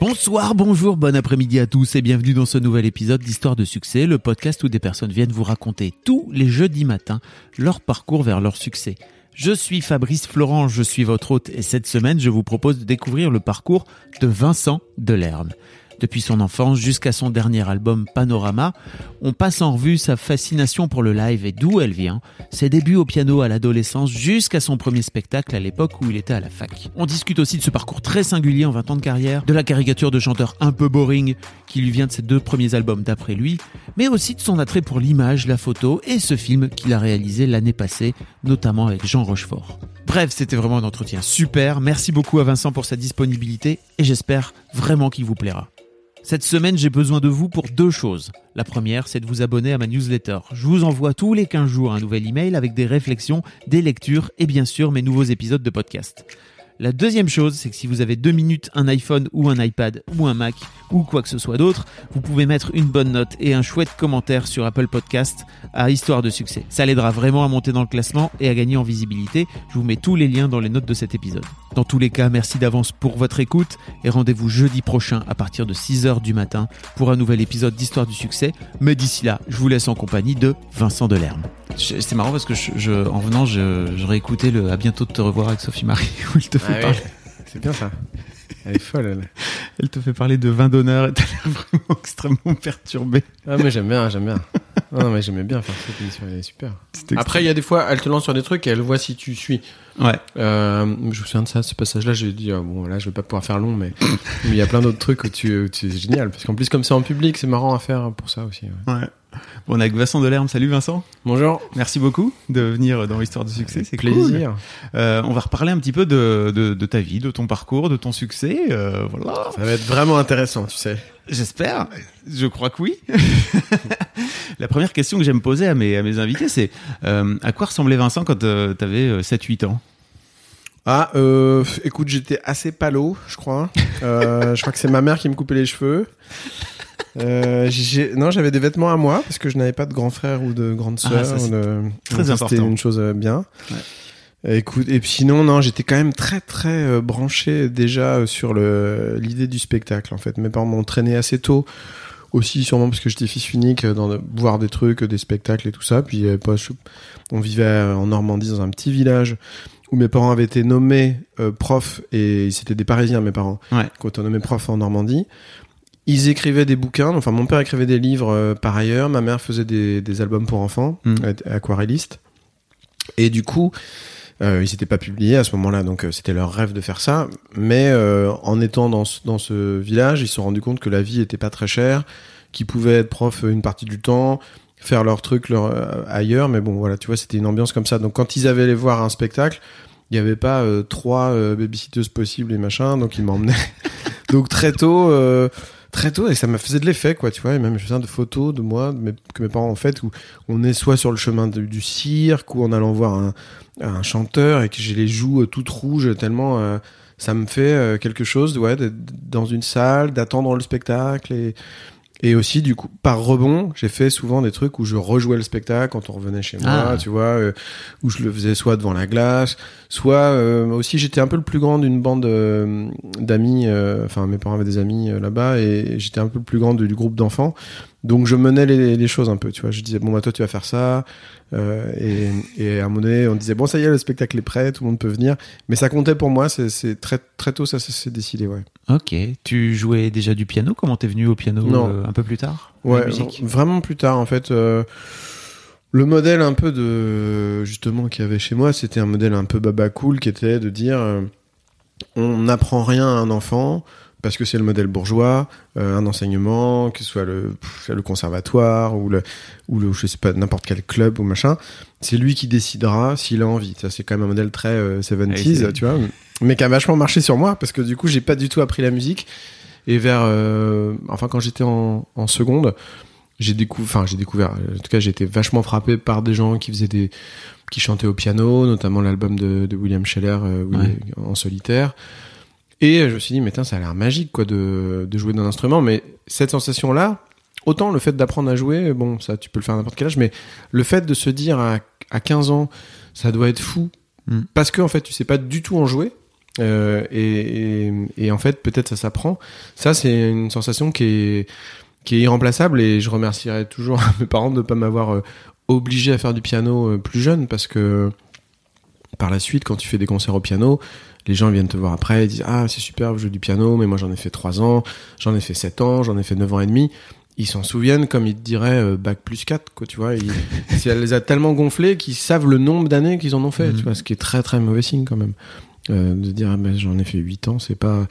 Bonsoir, bonjour, bon après-midi à tous et bienvenue dans ce nouvel épisode d'Histoire de succès, le podcast où des personnes viennent vous raconter tous les jeudis matins leur parcours vers leur succès. Je suis Fabrice Florent, je suis votre hôte et cette semaine je vous propose de découvrir le parcours de Vincent Delerme. Depuis son enfance jusqu'à son dernier album Panorama, on passe en revue sa fascination pour le live et d'où elle vient, ses débuts au piano à l'adolescence jusqu'à son premier spectacle à l'époque où il était à la fac. On discute aussi de ce parcours très singulier en 20 ans de carrière, de la caricature de chanteur un peu boring qui lui vient de ses deux premiers albums d'après lui, mais aussi de son attrait pour l'image, la photo et ce film qu'il a réalisé l'année passée, notamment avec Jean Rochefort. Bref, c'était vraiment un entretien super. Merci beaucoup à Vincent pour sa disponibilité et j'espère vraiment qu'il vous plaira. Cette semaine, j'ai besoin de vous pour deux choses. La première, c'est de vous abonner à ma newsletter. Je vous envoie tous les 15 jours un nouvel email avec des réflexions, des lectures et bien sûr mes nouveaux épisodes de podcast. La deuxième chose, c'est que si vous avez deux minutes, un iPhone ou un iPad ou un Mac ou quoi que ce soit d'autre, vous pouvez mettre une bonne note et un chouette commentaire sur Apple Podcast à Histoire de succès. Ça l'aidera vraiment à monter dans le classement et à gagner en visibilité. Je vous mets tous les liens dans les notes de cet épisode. Dans tous les cas, merci d'avance pour votre écoute et rendez-vous jeudi prochain à partir de 6h du matin pour un nouvel épisode d'Histoire du succès. Mais d'ici là, je vous laisse en compagnie de Vincent Delerme. C'est marrant parce que je, je- en venant, je, je réécoutais le À bientôt de te revoir avec Sophie Marie où il te fait Ah oui. C'est bien ça. Elle est folle, elle. Elle te fait parler de vin d'honneur et t'as l'air vraiment extrêmement perturbé. Ah, mais j'aime bien, j'aime bien. Non, non, mais j'aimais bien faire cette émission, elle est super. Après, il y a des fois, elle te lance sur des trucs et elle voit si tu suis. Ouais. Euh, je me souviens de ça, ce passage-là, j'ai dit, ah, bon, là, je vais pas pouvoir faire long, mais il y a plein d'autres trucs où tu, où tu- c'est génial. Parce qu'en plus, comme c'est en public, c'est marrant à faire pour ça aussi. ouais. Ouais. Bon, on est avec Vincent Delerme. Salut Vincent. Bonjour. Merci beaucoup de venir dans l'histoire du succès. C'est cool. Plaisir. Euh, on va reparler un petit peu de, de, de ta vie, de ton parcours, de ton succès. Euh, voilà. Ça va être vraiment intéressant, tu sais. J'espère. Je crois que oui. La première question que j'aime poser à mes, à mes invités, c'est euh, à quoi ressemblait Vincent quand euh, t'avais 7-8 ans? Ah, euh, écoute, j'étais assez palo, je crois. Euh, je crois que c'est ma mère qui me coupait les cheveux. Euh, non, j'avais des vêtements à moi parce que je n'avais pas de grand frère ou de grande Ah, sœur. ou de- très important. C'était une chose euh, bien. Euh, Écoute, et puis sinon, non, j'étais quand même très très euh, branché déjà sur le l'idée du spectacle. En fait, mes parents m'ont entraîné assez tôt. Aussi, sûrement parce que j'étais fils unique, dans de- voir des trucs, des spectacles et tout ça. Puis, pas- je- on vivait en Normandie dans un petit village où mes parents avaient été nommés euh, profs et c'était des Parisiens, mes parents, Ouais. quand on nommé prof en Normandie. Ils écrivaient des bouquins, enfin mon père écrivait des livres euh, par ailleurs, ma mère faisait des, des albums pour enfants, Mm. euh, aquarelliste. Et du coup, euh, ils n'étaient pas publiés à ce moment-là, donc euh, c'était leur rêve de faire ça. Mais euh, en étant dans ce, dans ce village, ils se sont rendus compte que la vie était pas très chère, qu'ils pouvaient être profs une partie du temps, faire leur truc leur, ailleurs. Mais bon, voilà, tu vois, c'était une ambiance comme ça. Donc quand ils avaient allé voir un spectacle, il n'y avait pas trois babysitteuses possibles et machin, donc ils m'emmenaient. donc très tôt. Très tôt, et ça m'a faisait de l'effet, quoi, tu vois, et même je faisais de photos de moi, de que mes parents ont faites, où on est soit sur le chemin de- du cirque, ou en allant voir un, chanteur, et que j'ai les joues euh, toutes rouges, tellement euh, ça me fait euh, quelque chose, ouais, d'être dans une salle, d'attendre le spectacle, et, et aussi, du coup, par rebond, j'ai fait souvent des trucs où je rejouais le spectacle quand on revenait chez moi, Ah. tu vois, euh, où je le faisais soit devant la glace, soit euh, aussi j'étais un peu le plus grand d'une bande euh, d'amis, euh, enfin mes parents avaient des amis euh, là-bas, et j'étais un peu le plus grand du, du groupe d'enfants, donc je menais les, les choses un peu, tu vois, je disais, bon, bah toi tu vas faire ça, euh, et, et à un moment donné, on disait, bon, ça y est, le spectacle est prêt, tout le monde peut venir, mais ça comptait pour moi, c'est- c'est très, très tôt, ça, ça s'est décidé, ouais. Ok. Tu jouais déjà du piano? Comment t'es venu au piano Non. euh, un peu plus tard? Ouais, vraiment plus tard en fait. euh, le modèle un peu de justement qu'il y avait chez moi, c'était un modèle un peu baba cool qui était de dire euh, on n'apprend rien à un enfant parce que c'est le modèle bourgeois, euh, un enseignement, que ce soit le, le conservatoire ou le, ou le, je sais pas, n'importe quel club ou machin, c'est lui qui décidera s'il a envie. Ça, c'est quand même un modèle très euh, 70s, Ouais, c'est- tu vois, mais qui a vachement marché sur moi parce que du coup, j'ai pas du tout appris la musique. Et vers, euh, enfin quand j'étais en, en seconde, j'ai découvert, enfin j'ai découvert, en tout cas j'ai été vachement frappé par des gens qui faisaient des, qui chantaient au piano, notamment l'album de, de William Scheller euh, Ouais. en solitaire. Et je me suis dit, mais tain, ça a l'air magique quoi de, de jouer d'un instrument, mais cette sensation-là, autant le fait d'apprendre à jouer, bon ça tu peux le faire à n'importe quel âge, mais le fait de se dire à, à 15 ans, ça doit être fou, Mm. parce que en fait tu sais pas du tout en jouer. Euh, et, et, et en fait peut-être ça s'apprend. Ça c'est une sensation qui est qui est irremplaçable et je remercierai toujours mes parents de pas m'avoir euh, obligé à faire du piano euh, plus jeune parce que par la suite quand tu fais des concerts au piano les gens viennent te voir après et disent ah c'est super vous jouez du piano mais moi j'en ai fait 3 ans j'en ai fait 7 ans j'en ai fait 9 ans et demi ils s'en souviennent comme ils te diraient euh, bac plus 4 quoi tu vois ils, elle les a tellement gonflés qu'ils savent le nombre d'années qu'ils en ont fait Mhm. tu vois ce qui est très très mauvais signe quand même euh, de dire ah, ben, j'en ai fait 8 ans c'est pas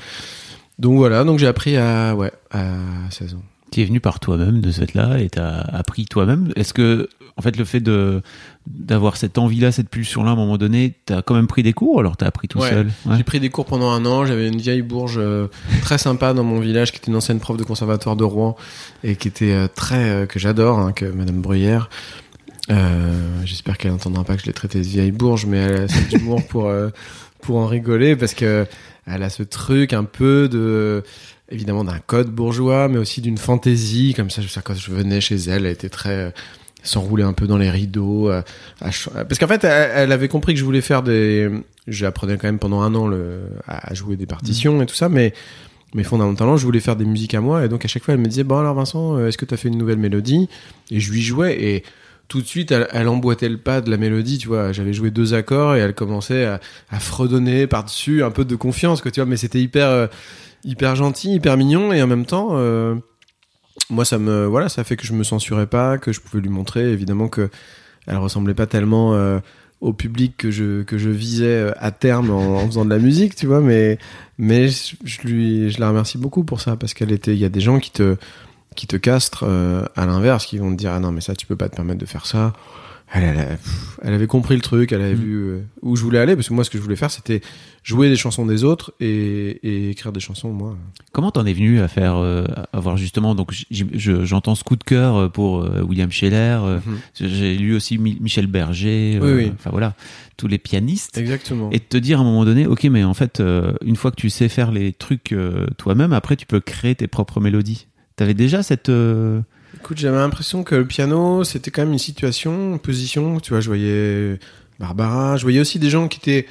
donc voilà donc j'ai appris à ouais à 16 ans Tu es venu par toi-même de ce fait-là et t'as appris toi-même. Est-ce que, en fait, le fait de d'avoir cette envie-là, cette pulsion-là, à un moment donné, t'as quand même pris des cours ou alors t'as appris tout Ouais. seul? Ouais. J'ai pris des cours pendant un an. J'avais une vieille bourge euh, très sympa dans mon village qui était une ancienne prof de conservatoire de Rouen et qui était euh, très euh, que j'adore, hein, que Madame Bruyère. J'espère qu'elle n'entendra pas que je l'ai traitée de vieille bourge, mais elle a assez d'humour pour pour en rigoler parce que elle a ce truc un peu de évidemment d'un code bourgeois, mais aussi d'une fantaisie comme ça. Je sais quand je venais chez elle, elle était très euh, s'enrouler un peu dans les rideaux. euh, à parce qu'en fait, elle, elle avait compris que je voulais faire des. J'apprenais quand même pendant un an le, à à jouer des partitions et tout ça, mais mais fondamentalement, je voulais faire des musiques à moi. Et donc à chaque fois, elle me disait bon alors Vincent, euh, est-ce que tu as fait une nouvelle mélodie? Et je lui jouais et tout de suite, elle, elle emboîtait le pas de la mélodie, tu vois. J'avais joué deux accords et elle commençait à, fredonner par-dessus, un peu de confiance, quoi, tu vois. Mais c'était hyper, euh, hyper gentil, hyper mignon et en même temps, euh, moi, ça me, voilà, ça fait que je me censurais pas, que je pouvais lui montrer, évidemment, que elle ressemblait pas tellement euh, au public que je que je visais euh, à terme en, en faisant de la musique, tu vois. Mais mais je, je lui, je la remercie beaucoup pour ça parce qu'elle était, il y a des gens qui te qui te castrent euh, à l'inverse, qui vont te dire ah non mais ça tu peux pas te permettre de faire ça. Elle, avait compris le truc, elle avait Mm. vu euh, où je voulais aller parce que moi ce que je voulais faire c'était jouer des chansons des autres et, et écrire des chansons moi. Comment t'en es venu à faire, euh, à avoir justement, donc j'entends ce coup de cœur pour euh, William Scheller, Mhm. j'ai lu aussi Mi- Michel Berger, Oui, oui. enfin voilà, tous les pianistes. Exactement. Et te dire à un moment donné, ok, mais en fait, euh, une fois que tu sais faire les trucs euh, toi-même, après tu peux créer tes propres mélodies. T'avais déjà cette. euh, Écoute, j'avais l'impression que le piano, c'était quand même une situation, une position. Tu vois, je voyais Barbara, je voyais aussi des gens qui étaient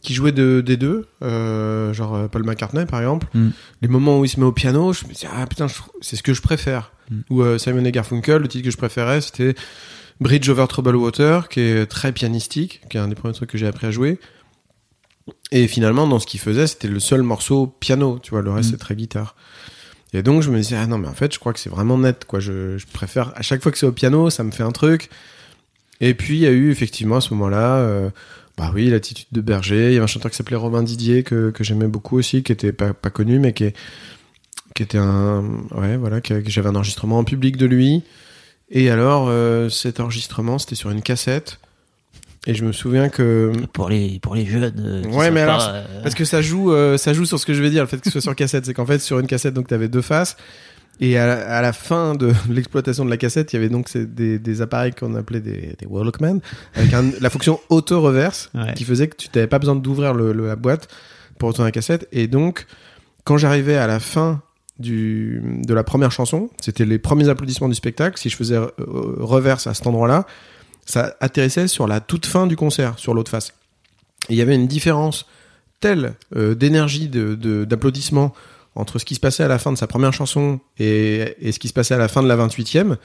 qui jouaient de, des deux, euh, genre euh, Paul McCartney par exemple. Mm. Les moments où il se met au piano, je me dis ah putain, c'est ce que je préfère. Mm. Ou euh, Simon et Garfunkel, le titre que je préférais, c'était Bridge over Troubled Water, qui est très pianistique, qui est un des premiers trucs que j'ai appris à jouer. Et finalement, dans ce qu'il faisait, c'était le seul morceau piano, tu vois, le reste Mm. c'est très guitare. Et donc je me disais ah non mais en fait je crois que c'est vraiment net quoi. Je, préfère à chaque fois que c'est au piano ça me fait un truc. Et puis il y a eu effectivement à ce moment-là euh, bah oui l'attitude de Berger. Il y avait un chanteur qui s'appelait Robin Didier que, que j'aimais beaucoup aussi qui était pas, connu mais qui qui était un ouais voilà que j'avais un enregistrement en public de lui. Et alors euh, cet enregistrement c'était sur une cassette. Et je me souviens que pour les pour les jeunes. euh, Ouais, mais pas, alors, euh, parce que ça joue, euh, ça joue sur ce que je vais dire, le fait que ce soit sur cassette. C'est qu'en fait, sur une cassette, donc t'avais deux faces. Et à la, à la fin de l'exploitation de la cassette, il y avait donc ces- des, des appareils qu'on appelait des, des Walkman, avec un- la fonction auto-reverse, Ouais. qui faisait que tu n'avais pas besoin d'ouvrir le, le- la boîte pour retourner la cassette. Et donc, quand j'arrivais à la fin du, de la première chanson, c'était les premiers applaudissements du spectacle, si je faisais reverse à cet endroit-là, ça atterrissait sur la toute fin du concert, sur l'autre face. Il y avait une différence telle euh, d'énergie, d'applaudissements entre ce qui se passait à la fin de sa première chanson et, et ce qui se passait à la fin de la 28e,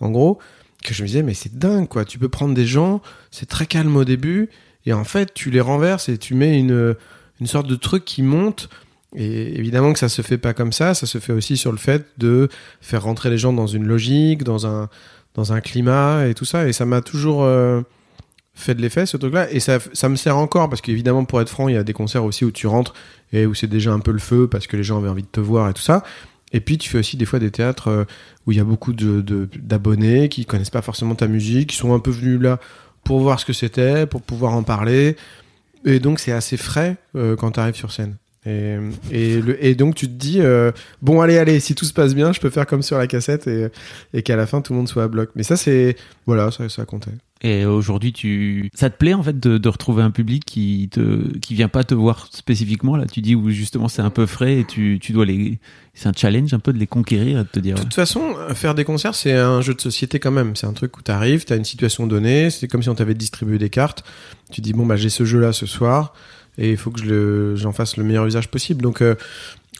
en gros, que je me disais, mais c'est dingue, quoi. Tu peux prendre des gens, c'est très calme au début, et en fait, tu les renverses et tu mets une, une sorte de truc qui monte. Et évidemment que ça se fait pas comme ça, ça se fait aussi sur le fait de faire rentrer les gens dans une logique, dans un, dans un climat et tout ça. Et ça m'a toujours euh, fait de l'effet, ce truc-là. Et ça, ça me sert encore, parce qu'évidemment, pour être franc, il y a des concerts aussi où tu rentres et où c'est déjà un peu le feu parce que les gens avaient envie de te voir et tout ça. Et puis, tu fais aussi des fois des théâtres euh, où il y a beaucoup de, de- d'abonnés qui connaissent pas forcément ta musique, qui sont un peu venus là pour voir ce que c'était, pour pouvoir en parler. Et donc, c'est assez frais euh, quand tu arrives sur scène. Et, et, le, et donc tu te dis euh, bon allez allez si tout se passe bien je peux faire comme sur la cassette et, et qu'à la fin tout le monde soit à bloc mais ça c'est voilà ça ça comptait Et aujourd'hui, tu, ça te plaît en fait de, de retrouver un public qui te, qui vient pas te voir spécifiquement là? Tu dis où justement c'est un peu frais et tu, tu dois les, c'est un challenge un peu de les conquérir et de te dire. De toute façon, faire des concerts, c'est un jeu de société quand même. C'est un truc où t'arrives, t'as une situation donnée, c'est comme si on t'avait distribué des cartes. Tu dis, bon, bah, j'ai ce jeu-là ce soir, et il faut que j'en fasse le meilleur usage possible. Donc, euh,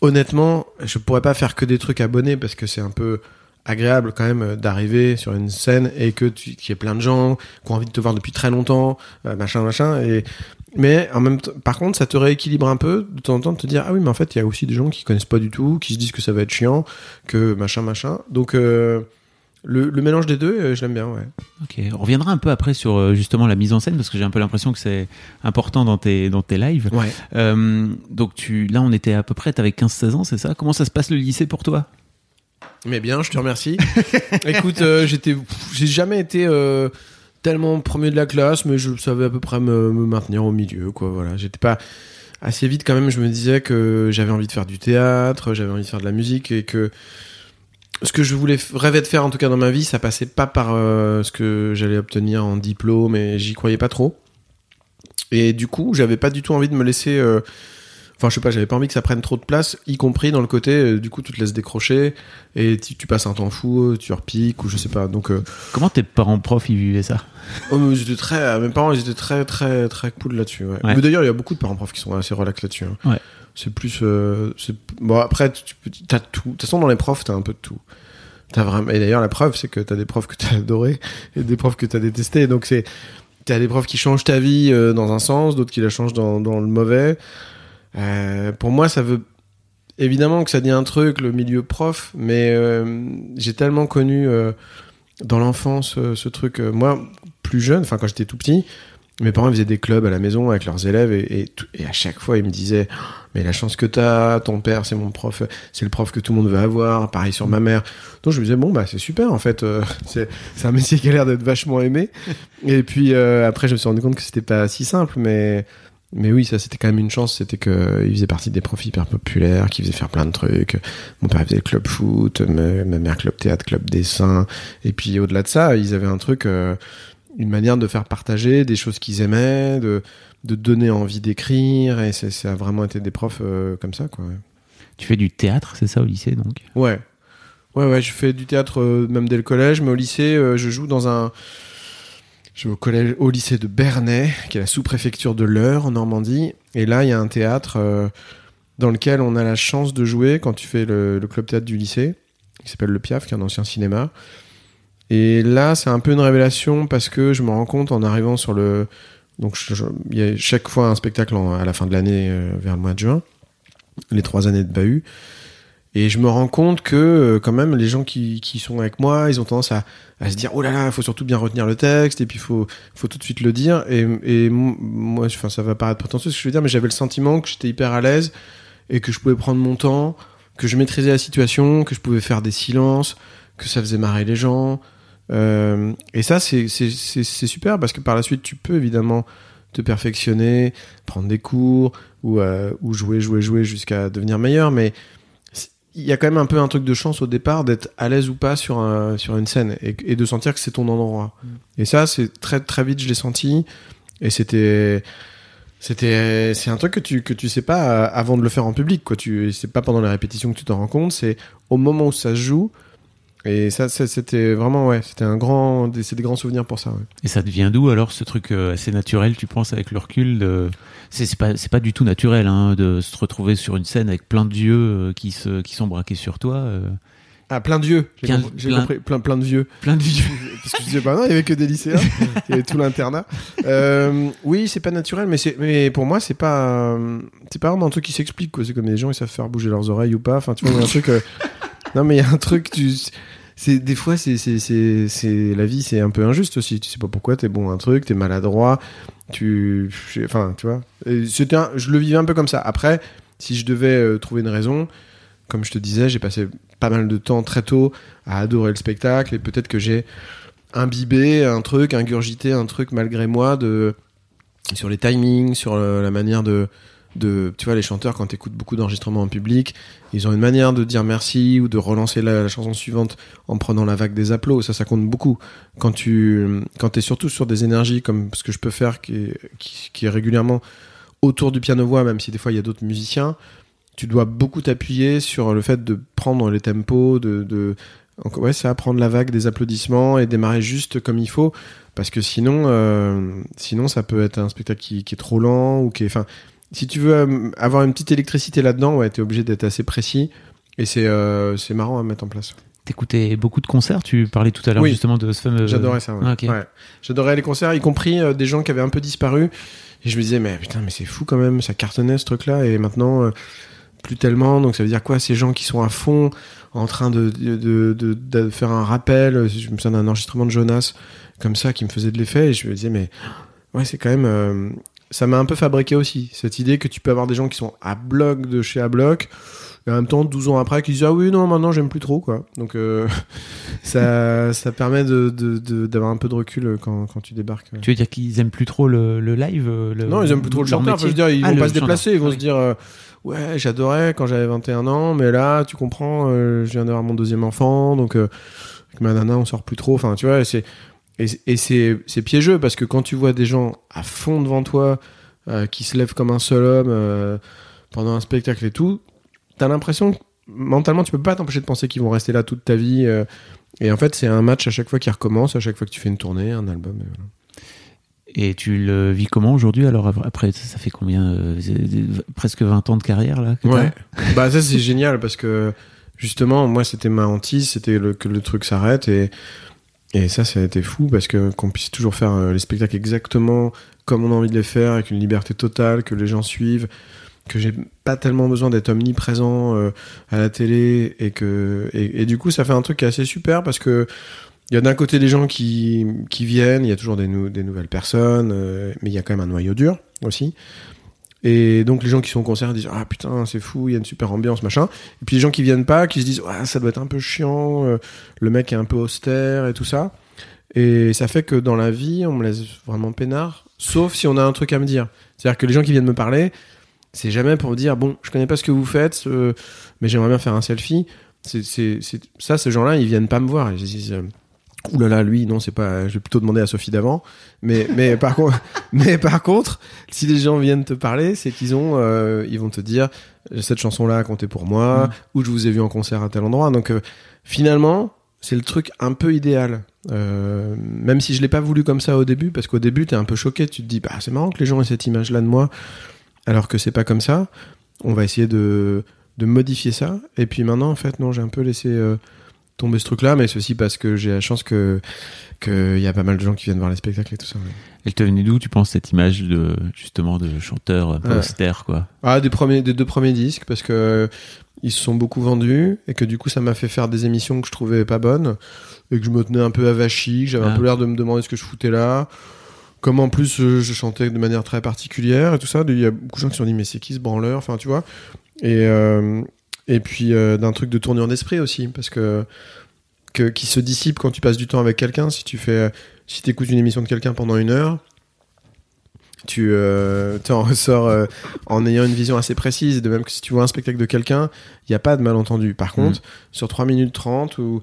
honnêtement, je pourrais pas faire que des trucs abonnés parce que c'est un peu agréable quand même euh, d'arriver sur une scène et que tu, qu'il y ait plein de gens qui ont envie de te voir depuis très longtemps, euh, machin, machin, et, mais en même temps, par contre, ça te rééquilibre un peu de temps en temps de te dire ah oui mais en fait il y a aussi des gens qui connaissent pas du tout, qui se disent que ça va être chiant, que machin machin. Donc euh, le, le mélange des deux, euh, je l'aime bien ouais. Ok, on reviendra un peu après sur euh, justement la mise en scène parce que j'ai un peu l'impression que c'est important dans tes dans tes lives. Ouais. Euh, donc tu, là on était à peu près, t'avais 15-16 ans, c'est ça? Comment ça se passe le lycée pour toi? Mais bien, je te remercie. Écoute, euh, j'étais, j'ai jamais été tellement premier de la classe, mais je savais à peu près me, me maintenir au milieu, quoi. Voilà, j'étais pas assez vite quand même. Je me disais que j'avais envie de faire du théâtre, j'avais envie de faire de la musique et que ce que je voulais rêvais de faire en tout cas dans ma vie, ça passait pas par euh, ce que j'allais obtenir en diplôme et j'y croyais pas trop. Et du coup, j'avais pas du tout envie de me laisser. euh, Enfin, je sais pas, j'avais pas envie que ça prenne trop de place, y compris dans le côté, euh, du coup, tu te laisses décrocher et tu, tu passes un temps fou, tu repiques ou je sais pas. Donc, Comment tes parents profs ils vivaient ça? Oh, mais très, mes parents, ils étaient très, très, très cool là-dessus. Ouais. Ouais. Mais d'ailleurs, il y a beaucoup de parents profs qui sont assez relax là-dessus. hein. Ouais. C'est plus, euh, bon. Après, tu, t'as tout. De toute façon, dans les profs, t'as un peu de tout. T'as vraiment. Et d'ailleurs, la preuve, c'est que t'as des profs que t'as adoré et des profs que t'as détesté. Donc c'est, t'as des profs qui changent ta vie euh, dans un sens, d'autres qui la changent dans, le mauvais. Euh, pour moi, ça veut évidemment que ça dit un truc, le milieu prof, mais j'ai tellement connu dans l'enfance ce truc. moi, plus jeune, enfin quand j'étais tout petit, mes parents ils faisaient des clubs à la maison avec leurs élèves et, et, tout- et à chaque fois ils me disaient Oh, mais la chance que t'as, ton père c'est mon prof, c'est le prof que tout le monde veut avoir, pareil sur ma mère. Donc je me disais bon bah c'est super en fait, euh, c'est un métier qui a l'air d'être vachement aimé. Et puis euh, après je me suis rendu compte que c'était pas si simple, mais mais oui, ça c'était quand même une chance, c'était que il faisait partie des profs hyper populaires, qui faisaient faire plein de trucs. Mon père faisait club foot, ma, ma mère club théâtre, club dessin. Et puis au-delà de ça, ils avaient un truc, euh, une manière de faire partager des choses qu'ils aimaient, de de donner envie d'écrire. Et c'est- ça a vraiment été des profs euh, comme ça, quoi. Tu fais du théâtre, c'est ça au lycée donc? Ouais. Ouais, ouais, je fais du théâtre euh, même dès le collège, mais au lycée, euh, je joue dans un. Je vais au collège, au lycée de Bernay, qui est la sous-préfecture de l'Eure en Normandie. Et là, il y a un théâtre dans lequel on a la chance de jouer quand tu fais le, le club théâtre du lycée, qui s'appelle le Piaf, qui est un ancien cinéma. Et là, c'est un peu une révélation parce que je me rends compte en arrivant sur le. Donc, il y a chaque fois un spectacle à la fin de l'année, euh, vers le mois de juin, les trois années de Bahut. Et je me rends compte que euh, quand même les gens qui, qui sont avec moi, ils ont tendance à, à se dire oh là là, il faut surtout bien retenir le texte et puis il faut faut tout de suite le dire. Et, et moi, enfin ça va paraître prétentieux ce que je veux dire, mais j'avais le sentiment que j'étais hyper à l'aise et que je pouvais prendre mon temps, que je maîtrisais la situation, que je pouvais faire des silences, que ça faisait marrer les gens. Euh, et ça c'est super parce que par la suite tu peux évidemment te perfectionner, prendre des cours ou euh, ou jouer jouer jouer jusqu'à devenir meilleur, mais il y a quand même un peu un truc de chance au départ d'être à l'aise ou pas sur un, sur une scène et, et de sentir que c'est ton endroit. Et ça, c'est très très vite, je l'ai senti. Et c'était c'était c'est un truc que tu que tu sais pas euh, avant de le faire en public quoi. Tu c'est pas pendant les répétitions que tu t'en rends compte, c'est au moment où ça se joue. Et ça, ça, c'était vraiment ouais, c'était un grand, des- des grands souvenirs pour ça. Ouais. Et ça devient d'où alors ce truc euh, assez naturel, tu penses, avec le recul de... C'est pas, c'est pas du tout naturel hein, de se retrouver sur une scène avec plein de vieux euh, qui, se, qui sont braqués sur toi. euh, Ah, plein de vieux. J'ai Plein- compris, plein- plein, de vieux. plein de vieux. Parce que je disais, bah non, il y avait que des lycéens. il y avait tout l'internat. Euh, oui, c'est pas naturel, mais c'est, mais pour moi, c'est pas, c'est pas vraiment un truc qui s'explique, quoi. C'est comme les gens, ils savent faire bouger leurs oreilles ou pas. Enfin, tu vois, il y a un truc, euh, non, mais il y a un truc, c'est, des fois, c'est, c'est, c'est, c'est, la vie, c'est un peu injuste aussi. Tu sais pas pourquoi t'es bon un truc, t'es maladroit, tu, enfin, tu vois. C'était je le vivais un peu comme ça. Après, si je devais euh, trouver une raison, comme je te disais, j'ai passé pas mal de temps très tôt à adorer le spectacle et peut-être que j'ai imbibé un truc, ingurgité un truc malgré moi de sur les timings, sur le- la manière de de, tu vois, les chanteurs quand t'écoutes beaucoup d'enregistrements en public, ils ont une manière de dire merci ou de relancer la, chanson suivante en prenant la vague des applaudissements. Ça, ça compte beaucoup. Quand tu, quand t'es surtout sur des énergies comme ce que je peux faire, qui est, qui, est régulièrement autour du piano-voix, même si des fois il y a d'autres musiciens, tu dois beaucoup t'appuyer sur le fait de prendre les tempos, de, de ouais, c'est apprendre la vague des applaudissements et démarrer juste comme il faut, parce que sinon, euh, sinon ça peut être un spectacle qui, est trop lent ou qui est, si tu veux euh, avoir une petite électricité là-dedans, ouais, t'es obligé d'être assez précis et c'est euh, c'est marrant à mettre en place. T'écoutais beaucoup de concerts, tu parlais tout à l'heure Oui. justement de ce fameux. J'adorais ça. Ouais. Ah. Ouais. J'adorais les concerts, y compris euh, des gens qui avaient un peu disparu. Et je me disais, mais putain, mais c'est fou quand même, ça cartonnait ce truc-là, et maintenant, euh, plus tellement. Donc ça veut dire quoi Ces gens qui sont à fond, en train de, de, de, de- de faire un rappel. Je me souviens d'un enregistrement de Jonas, comme ça, qui me faisait de l'effet, et je me disais, mais ouais, c'est quand même. Ça m'a un peu fabriqué aussi, cette idée que tu peux avoir des gens qui sont à bloc de chez à bloc. Et en même temps, 12 ans après, qui disent Ah oui, non, maintenant j'aime plus trop, quoi. Donc, euh, ça, ça permet de, de, de- d'avoir un peu de recul quand, quand tu débarques. Tu veux dire qu'ils aiment plus trop le, le live le- Non, ils aiment plus trop le chanteur. Enfin, métier je veux dire, ils Ah, vont pas se chanteur. déplacer. Ils vont Ah se dire euh, Ouais, j'adorais quand j'avais 21 ans, mais là, tu comprends, euh, je viens d'avoir mon deuxième enfant, donc avec ma nana, on sort plus trop. Enfin, tu vois, c'est. Et, et c'est, piégeux parce que quand tu vois des gens à fond devant toi euh, qui se lèvent comme un seul homme euh, pendant un spectacle et tout, t'as l'impression que mentalement tu peux pas t'empêcher de penser qu'ils vont rester là toute ta vie. euh, et en fait, c'est un match à chaque fois qui recommence, à chaque fois que tu fais une tournée, un album. et voilà. Et tu le vis comment aujourd'hui Alors après, ça fait combien Presque 20 ans de carrière là Ouais. bah ça c'est génial parce que justement moi c'était ma hantise, c'était que le truc s'arrête et et ça ça a été fou parce que qu'on puisse toujours faire euh, les spectacles exactement comme on a envie de les faire avec une liberté totale, que les gens suivent, que j'ai pas tellement besoin d'être omniprésent euh, à la télé et que et, du coup ça fait un truc qui est assez super parce que il y a d'un côté des gens qui, viennent, il y a toujours des nouvelles personnes, euh, mais il y a quand même un noyau dur aussi. Et donc les gens qui sont au concert disent ah putain c'est fou, il y a une super ambiance machin. Et puis les gens qui viennent pas, qui se disent ah ça doit être un peu chiant, euh, le mec est un peu austère et tout ça. Et ça fait que dans la vie on me laisse vraiment peinard, sauf si on a un truc à me dire. C'est-à-dire que les gens qui viennent me parler, c'est jamais pour me dire bon je connais pas ce que vous faites, euh, mais j'aimerais bien faire un selfie. C'est, ça ces gens-là ils viennent pas me voir. Ils se disent euh, Ouh là là, lui, non, c'est pas. Je vais plutôt demander à Sophie d'avant. Mais, mais par contre, mais par contre, si les gens viennent te parler, c'est qu'ils ont, euh, ils vont te dire cette chanson-là a compté pour moi, ou je vous ai vu en concert à tel endroit. Donc euh, finalement, c'est le truc un peu idéal. Euh, même si je l'ai pas voulu comme ça au début, parce qu'au début, t'es un peu choqué. Tu te dis, bah c'est marrant que les gens aient cette image-là de moi, alors que c'est pas comme ça. On va essayer de de modifier ça. Et puis maintenant, en fait, non, j'ai un peu laissé. Tomber ce truc-là, mais c'est aussi parce que j'ai la chance que qu'il y a pas mal de gens qui viennent voir les spectacles et tout ça. ouais. Elle te venait d'où, tu penses, cette image de justement de chanteur un peu Ouais. austère, quoi? Ah, des premiers, des deux premiers disques parce que euh, ils se sont beaucoup vendus et que du coup ça m'a fait faire des émissions que je trouvais pas bonnes et que je me tenais un peu avachi, que j'avais Ah. un peu l'air de me demander ce que je foutais là. Comme en plus euh, je chantais de manière très particulière et tout ça, il y a beaucoup de gens qui se sont dit mais c'est qui ce branleur, enfin tu vois. Et euh, et puis euh, d'un truc de tournure d'esprit aussi parce que que qui se dissipe quand tu passes du temps avec quelqu'un. Si tu fais, si t'écoutes une émission de quelqu'un pendant une heure, tu euh, t'en ressors euh, en ayant une vision assez précise. De même que si tu vois un spectacle de quelqu'un, il n'y a pas de malentendu. Par contre, sur 3 minutes 30 ou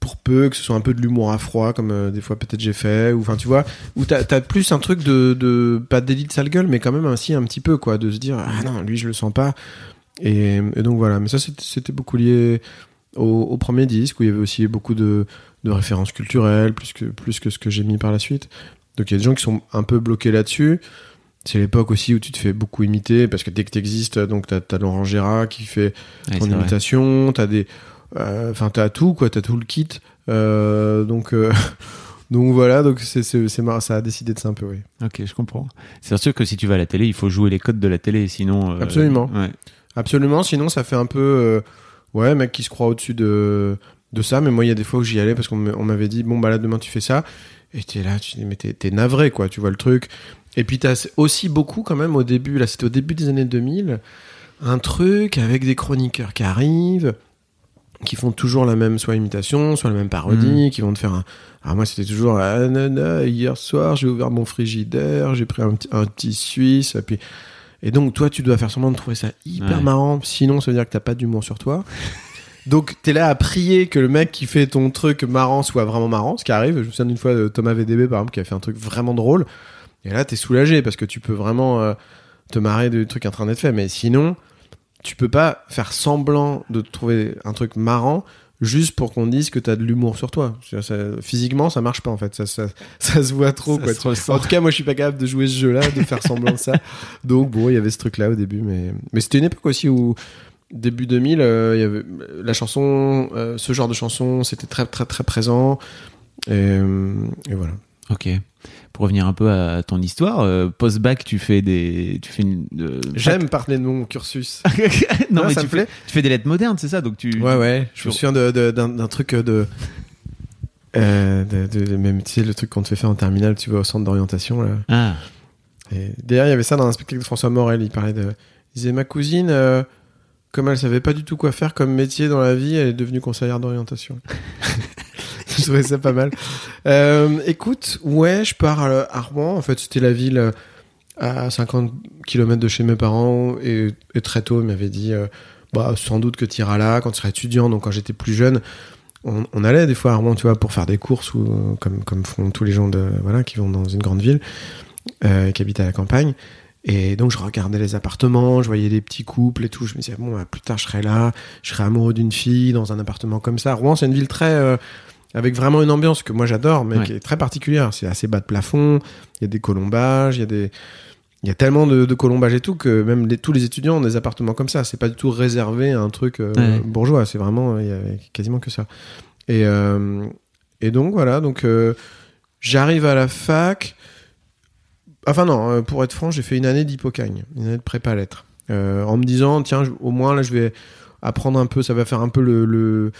pour peu que ce soit un peu de l'humour à froid comme euh, des fois peut-être j'ai fait ou enfin tu vois où t'as as plus un truc de, de pas de délit de sale gueule mais quand même ainsi un petit peu quoi de se dire ah non lui je le sens pas et, et donc voilà mais ça c'était- beaucoup lié au, au premier disque où il y avait aussi beaucoup de, de références culturelles plus que plus que ce que j'ai mis par la suite donc il y a des gens qui sont un peu bloqués là-dessus c'est l'époque aussi où tu te fais beaucoup imiter parce que dès que t'existes donc t'as as Laurent Gérard qui fait Ouais, ton imitation, t'as des, euh, enfin t'as tout quoi, t'as tout le kit. Euh, donc euh, donc voilà, donc c'est marrant, ça a décidé de ça un peu, oui. Ok, je comprends. C'est sûr que si tu vas à la télé, il faut jouer les codes de la télé, sinon. euh, Absolument. ouais. Absolument, sinon ça fait un peu, euh, ouais, mec qui se croit au-dessus de de ça. Mais moi, il y a des fois où j'y allais parce qu'on m'avait dit, bon bah là demain tu fais ça, et t'es là, tu dis mais t'es navré quoi, tu vois le truc. Et puis t'as aussi beaucoup quand même au début, là c'était au début des années 2000, un truc avec des chroniqueurs qui arrivent, qui font toujours la même soit imitation, soit la même parodie, qui vont te faire un. Alors moi c'était toujours ah, nana, hier soir j'ai ouvert mon frigidaire, j'ai pris un un petit suisse, et puis Et donc, toi, tu dois faire semblant de trouver ça hyper Ouais. marrant. Sinon, ça veut dire que t'as pas d'humour sur toi. Donc, t'es là à prier que le mec qui fait ton truc marrant soit vraiment marrant, ce qui arrive. Je me souviens d'une fois de Thomas VDB, par exemple, qui a fait un truc vraiment drôle. Et là, t'es soulagé parce que tu peux vraiment euh, te marrer du truc en train d'être fait. Mais sinon, tu peux pas faire semblant de trouver un truc marrant juste pour qu'on dise que t'as de l'humour sur toi. Ça- physiquement, ça marche pas en fait. Ça, ça, ça se voit trop. Quoi. se. En tout cas, moi, je suis pas capable de jouer ce jeu-là, de faire semblant de ça. Donc bon, il y avait ce truc-là au début, mais mais c'était une époque aussi où début 2000, euh, y avait la chanson, euh, ce genre de chanson, c'était très très très présent. Et, euh, et voilà. Ok. Pour revenir un peu à ton histoire, euh, post-bac, tu fais des, tu fais une. euh, J'aime parler de mon cursus. non, mais ça tu me fais, plaît. tu fais des lettres modernes, c'est ça Donc tu. Ouais, ouais. Je me souviens d'un truc de. Euh, de, de- de- même tu sais le truc qu'on te fait faire en terminale tu vas au centre d'orientation là Ah. et d'ailleurs il y avait ça dans un spectacle de François Morel il parlait de il disait ma cousine euh, comme elle savait pas du tout quoi faire comme métier dans la vie elle est devenue conseillère d'orientation je trouvais ça pas mal euh, écoute ouais je pars à, Rouen en fait c'était la ville euh, à 50 km de chez mes parents et, très tôt ils m'avaient dit euh, bah sans doute que tu iras là quand tu seras étudiant donc quand j'étais plus jeune on, allait des fois à Rouen tu vois pour faire des courses ou comme comme font tous les gens de voilà qui vont dans une grande ville qui habitent à la campagne et donc je regardais les appartements, je voyais des petits couples et tout. Je me disais bon, bah, plus tard je serai là, je serai amoureux d'une fille dans un appartement comme ça. Rouen, c'est une ville très avec vraiment une ambiance que moi j'adore, mais Ouais. qui est très particulière. C'est assez bas de plafond, il y a des colombages, il y a des il y a tellement de, de colombages et tout que même les- tous les étudiants ont des appartements comme ça. C'est pas du tout réservé à un truc euh, Ouais. bourgeois. C'est vraiment il y a quasiment que ça. Et euh, et donc voilà. Donc euh, j'arrive à la fac. Enfin non, pour être franc, j'ai fait une année d'hypocagne, une année de prépa lettres, en me disant tiens, je- au moins là, je vais apprendre un peu, ça va faire un peu le, le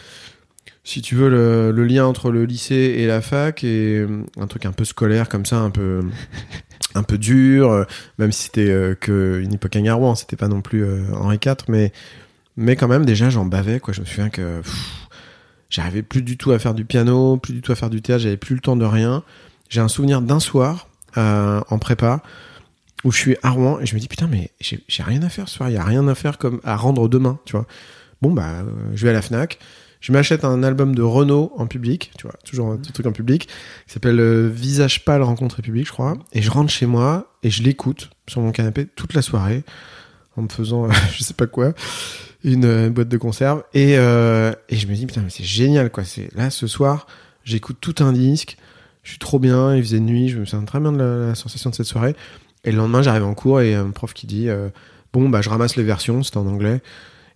si tu veux, le, lien entre le lycée et la fac et euh, un truc un peu scolaire comme ça, un peu dur, euh, même si c'était euh, que une hypocagne à Rouen, c'était pas non plus Henri IV, mais quand même déjà j'en bavais quoi. Je me souviens que j'arrivais plus du tout à faire du piano, plus du tout à faire du théâtre, j'avais plus le temps de rien. J'ai un souvenir d'un soir en prépa où je suis à Rouen et je me dis putain mais j'ai rien à faire ce soir, il y a rien à faire comme à rendre demain, tu vois. Bon bah je vais à la Fnac, je m'achète un album de Renault en public, tu vois, toujours un petit truc en public qui s'appelle euh, Visage pâle rencontre publique, je crois, et je rentre chez moi et je l'écoute sur mon canapé toute la soirée en me faisant euh, je sais pas quoi une, euh, boîte de conserve et euh, et je me dis putain mais c'est génial quoi, c'est là ce soir, j'écoute tout un disque je suis trop bien, il faisait nuit, je me souviens très bien de la, la sensation de cette soirée. Et le lendemain, j'arrive en cours et un prof qui dit euh, Bon, bah, je ramasse les versions, c'était en anglais.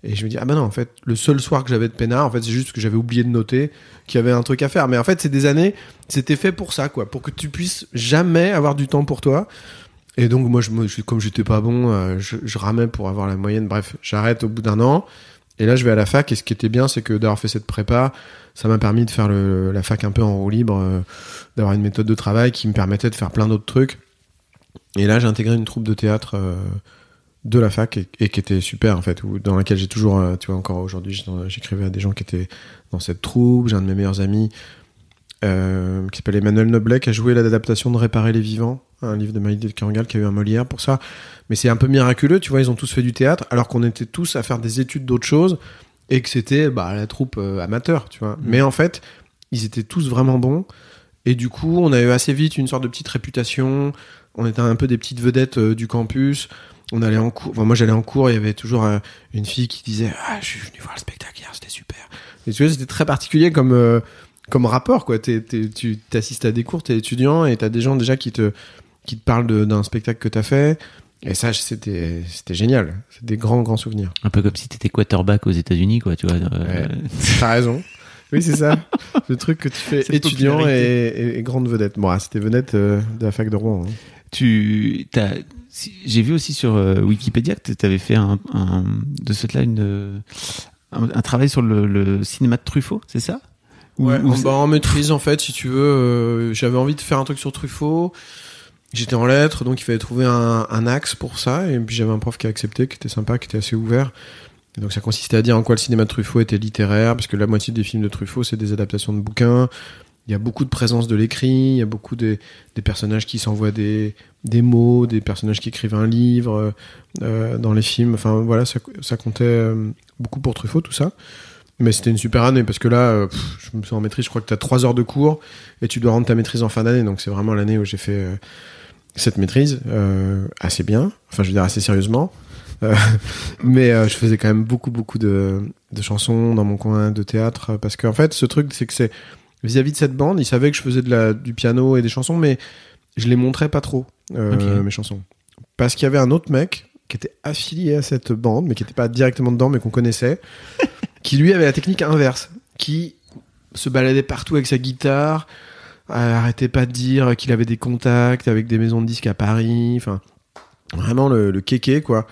Et je me dis Ah, bah non, en fait, le seul soir que j'avais de peinard, en fait, c'est juste que j'avais oublié de noter qu'il y avait un truc à faire. Mais en fait, c'est des années, c'était fait pour ça, quoi, pour que tu puisses jamais avoir du temps pour toi. Et donc, moi, je, me- je- comme j'étais pas bon, euh, je, ramais pour avoir la moyenne. Bref, j'arrête au bout d'un an. Et là, je vais à la fac. Et ce qui était bien, c'est que d'avoir fait cette prépa, ça m'a permis de faire la fac un peu en roue libre, euh, d'avoir une méthode de travail qui me permettait de faire plein d'autres trucs. Et là, j'ai intégré une troupe de théâtre euh, de la fac et, et qui était super en fait, dans laquelle j'ai toujours, euh, tu vois, encore aujourd'hui, j'ai- j'écrivais à des gens qui étaient dans cette troupe. J'ai un de mes meilleurs amis euh, qui s'appelle Emmanuel Noblet, qui a joué l'adaptation de Réparer les vivants, un livre de Maïdé de qui a eu un Molière pour ça. Mais c'est un peu miraculeux, tu vois, ils ont tous fait du théâtre alors qu'on était tous à faire des études d'autres choses et que c'était bah, la troupe euh, amateur, tu vois. Mais en fait, ils étaient tous vraiment bons. Et du coup, on a eu assez vite une sorte de petite réputation. On était un peu des petites vedettes euh, du campus. On allait en cours. Enfin, moi, j'allais en cours. Il y avait toujours euh, une fille qui disait Ah, je suis venu voir le spectacle hier, c'était super. Et tu vois, c'était très particulier comme euh, comme rapport, quoi. Tu t'assistes à des cours, t'es étudiant et t'as des gens déjà qui te qui te parlent d'un spectacle que t'as fait. Et ça, c'était c'était génial. C'est des grands grands souvenirs. Un peu comme si t'étais quarterback aux États-Unis, quoi, tu vois. euh, Ouais. T'as raison. Oui, c'est ça. Le truc que tu fais Cette étudiant et, popularité. et- et grande vedette. Bon, ah, c'était vedette de la fac de Rouen. hein. Tu, t'as, j'ai vu aussi sur euh, Wikipédia que tu avais fait un, un- de ce là une, euh, un, un travail sur le, le cinéma de Truffaut, c'est ça? Ou- Ouais, ou bah, en maîtrise, en fait, si tu veux, euh, j'avais envie de faire un truc sur Truffaut. J'étais en lettres, donc il fallait trouver un, un axe pour ça. Et puis j'avais un prof qui a accepté, qui était sympa, qui était assez ouvert. Et donc ça consistait à dire en quoi le cinéma de Truffaut était littéraire, parce que la moitié des films de Truffaut, c'est des adaptations de bouquins. Il y a beaucoup de présence de l'écrit, il y a beaucoup des, des personnages qui s'envoient des, des mots, des personnages qui écrivent un livre euh, dans les films. Enfin voilà, ça, ça comptait euh, beaucoup pour Truffaut, tout ça. Mais c'était une super année parce que là, euh, je me suis en maîtrise, je crois que tu as trois heures de cours et tu dois rendre ta maîtrise en fin d'année. Donc c'est vraiment l'année où j'ai fait euh, cette maîtrise euh, assez bien, enfin je veux dire assez sérieusement. Euh, mais euh, je faisais quand même beaucoup, beaucoup de, de chansons dans mon coin de théâtre parce qu'en fait, ce truc, c'est que c'est vis-à-vis de cette bande, ils savaient que je faisais de la, du piano et des chansons, mais je les montrais pas trop, euh, mes chansons. Parce qu'il y avait un autre mec qui était affilié à cette bande, mais qui n'était pas directement dedans, mais qu'on connaissait, qui lui avait la technique inverse, qui se baladait partout avec sa guitare, euh, arrêtait pas de dire qu'il avait des contacts avec des maisons de disques à Paris, enfin, vraiment le, le kéké, quoi.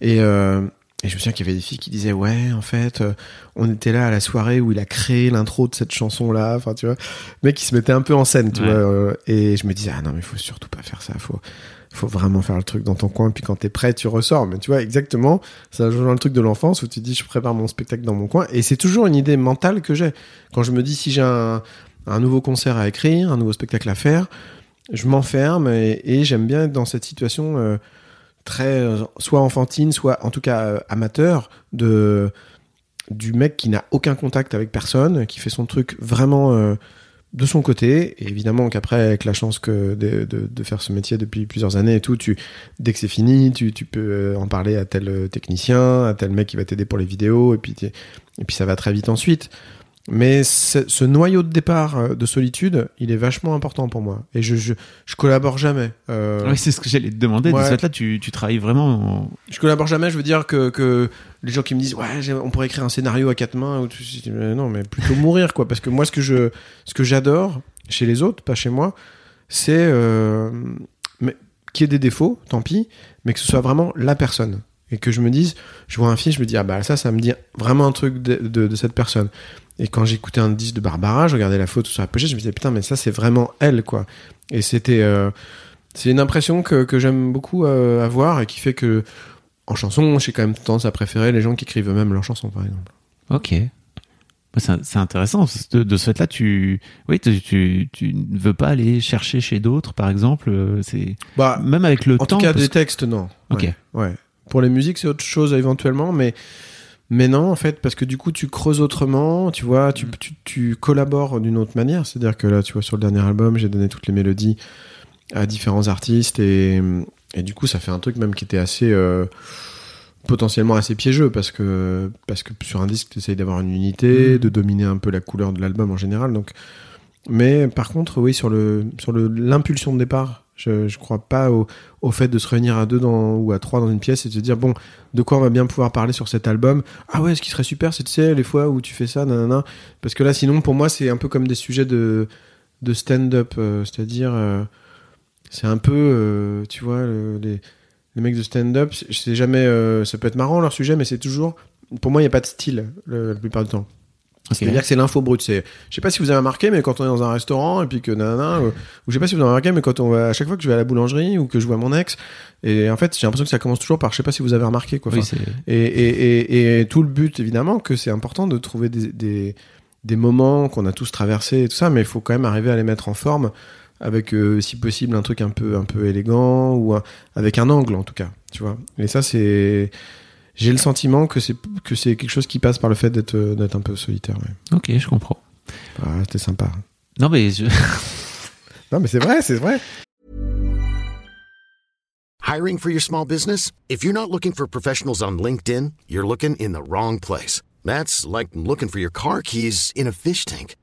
Et, euh, et je me souviens qu'il y avait des filles qui disaient ouais en fait euh, on était là à la soirée où il a créé l'intro de cette chanson là enfin tu vois. Le mec qui se mettait un peu en scène tu Ouais. vois euh, et je me disais ah non mais faut surtout pas faire ça faut faut vraiment faire le truc dans ton coin puis quand t'es prêt tu ressors. Mais tu vois exactement ça rejoint le truc de l'enfance où tu dis je prépare mon spectacle dans mon coin. Et c'est toujours une idée mentale que j'ai. Quand je me dis si j'ai un, un nouveau concert à écrire un nouveau spectacle à faire je m'enferme et, et j'aime bien être dans cette situation euh, très euh, soit enfantine, soit en tout cas euh, amateur de du mec qui n'a aucun contact avec personne, qui fait son truc vraiment euh, de son côté. Et évidemment qu'après, avec la chance que de, de, de faire ce métier depuis plusieurs années et tout, tu dès que c'est fini, tu, tu peux en parler à tel technicien, à tel mec qui va t'aider pour les vidéos, et puis et puis ça va très vite ensuite. Mais ce, ce noyau de départ euh, de solitude, il est vachement important pour moi. Et je, je, je collabore jamais. Euh, Oui, c'est ce que j'allais te demander. Ouais. De ce fait-là, tu, tu travailles vraiment. en- je collabore jamais, je veux dire que, que les gens qui me disent ouais on pourrait écrire un scénario à quatre mains ou tout, non mais plutôt mourir quoi parce que moi ce que je ce que j'adore chez les autres pas chez moi c'est euh, mais qu'il y ait des défauts tant pis mais que ce soit vraiment la personne et que je me dise je vois un film je me dis ah bah ça ça me dit vraiment un truc de, de, de cette personne et quand j'écoutais un disque de Barbara je regardais la photo sur la pochette je me disais putain mais ça c'est vraiment elle quoi et c'était euh, c'est une impression que, que j'aime beaucoup euh, avoir et qui fait que en chanson, j'ai quand même tendance à préférer les gens qui écrivent eux-mêmes leurs chansons, par exemple. Ok. Bah, C'est intéressant. De, de ce fait-là, tu, oui, tu, tu, tu ne veux pas aller chercher chez d'autres, par exemple. euh, C'est Bah, même avec le en temps. tout cas, parce des textes, non. Ok. Ouais, ouais. Pour les musiques, c'est autre chose éventuellement, mais mais non, en fait, parce que du coup, tu creuses autrement, tu vois, tu, Mm. tu, tu collabores d'une autre manière. C'est-à-dire que là, tu vois, sur le dernier album, j'ai donné toutes les mélodies à différents artistes et, et du coup, ça fait un truc même qui était assez euh, potentiellement assez piégeux parce que parce que sur un disque, tu essayes d'avoir une unité, Mm. de dominer un peu la couleur de l'album en général. Donc, mais par contre, oui, sur le sur le l'impulsion de départ, je je crois pas au fait de se réunir à deux ou à trois dans une pièce et de se dire bon de quoi on va bien pouvoir parler sur cet album? Ah ouais ce qui serait super c'est tu sais les fois où tu fais ça nanana. Parce que là sinon pour moi c'est un peu comme des sujets de stand-up euh, c'est-à-dire euh, c'est un peu euh, tu vois le- les mecs de stand-up c'est- jamais ça peut être marrant leur sujet mais c'est toujours pour moi il y a pas de style le- la plupart du temps Ok. c'est-à-dire que c'est l'info brute. C'est, je sais pas si vous avez remarqué, mais quand on est dans un restaurant et puis que nanana, ou je sais pas si vous avez remarqué, mais quand on va, à chaque fois que je vais à la boulangerie ou que je vois mon ex, et en fait, j'ai l'impression que ça commence toujours par, je sais pas si vous avez remarqué, quoi. Oui, Enfin, c'est- et, et, et, et tout le but, évidemment, que c'est important de trouver des, des, des moments qu'on a tous traversés et tout ça, mais il faut quand même arriver à les mettre en forme avec, euh, si possible, un truc un peu, un peu élégant ou un- avec un angle, en tout cas, tu vois. Et ça, c'est, j'ai le sentiment que c'est, que c'est quelque chose qui passe par le fait d'être, euh, d'être un peu solitaire, ouais. Ok, je comprends. Ah, c'était sympa. Non, mais je- Non, mais c'est vrai, c'est vrai. Hiring for your small business? If you're not looking for professionals on LinkedIn, you're looking in the wrong place. That's like looking for your car keys in a fish tank.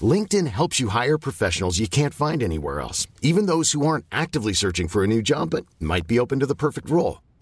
LinkedIn helps you hire professionals you can't find anywhere else, even those who aren't actively searching for a new job but might be open to the perfect role.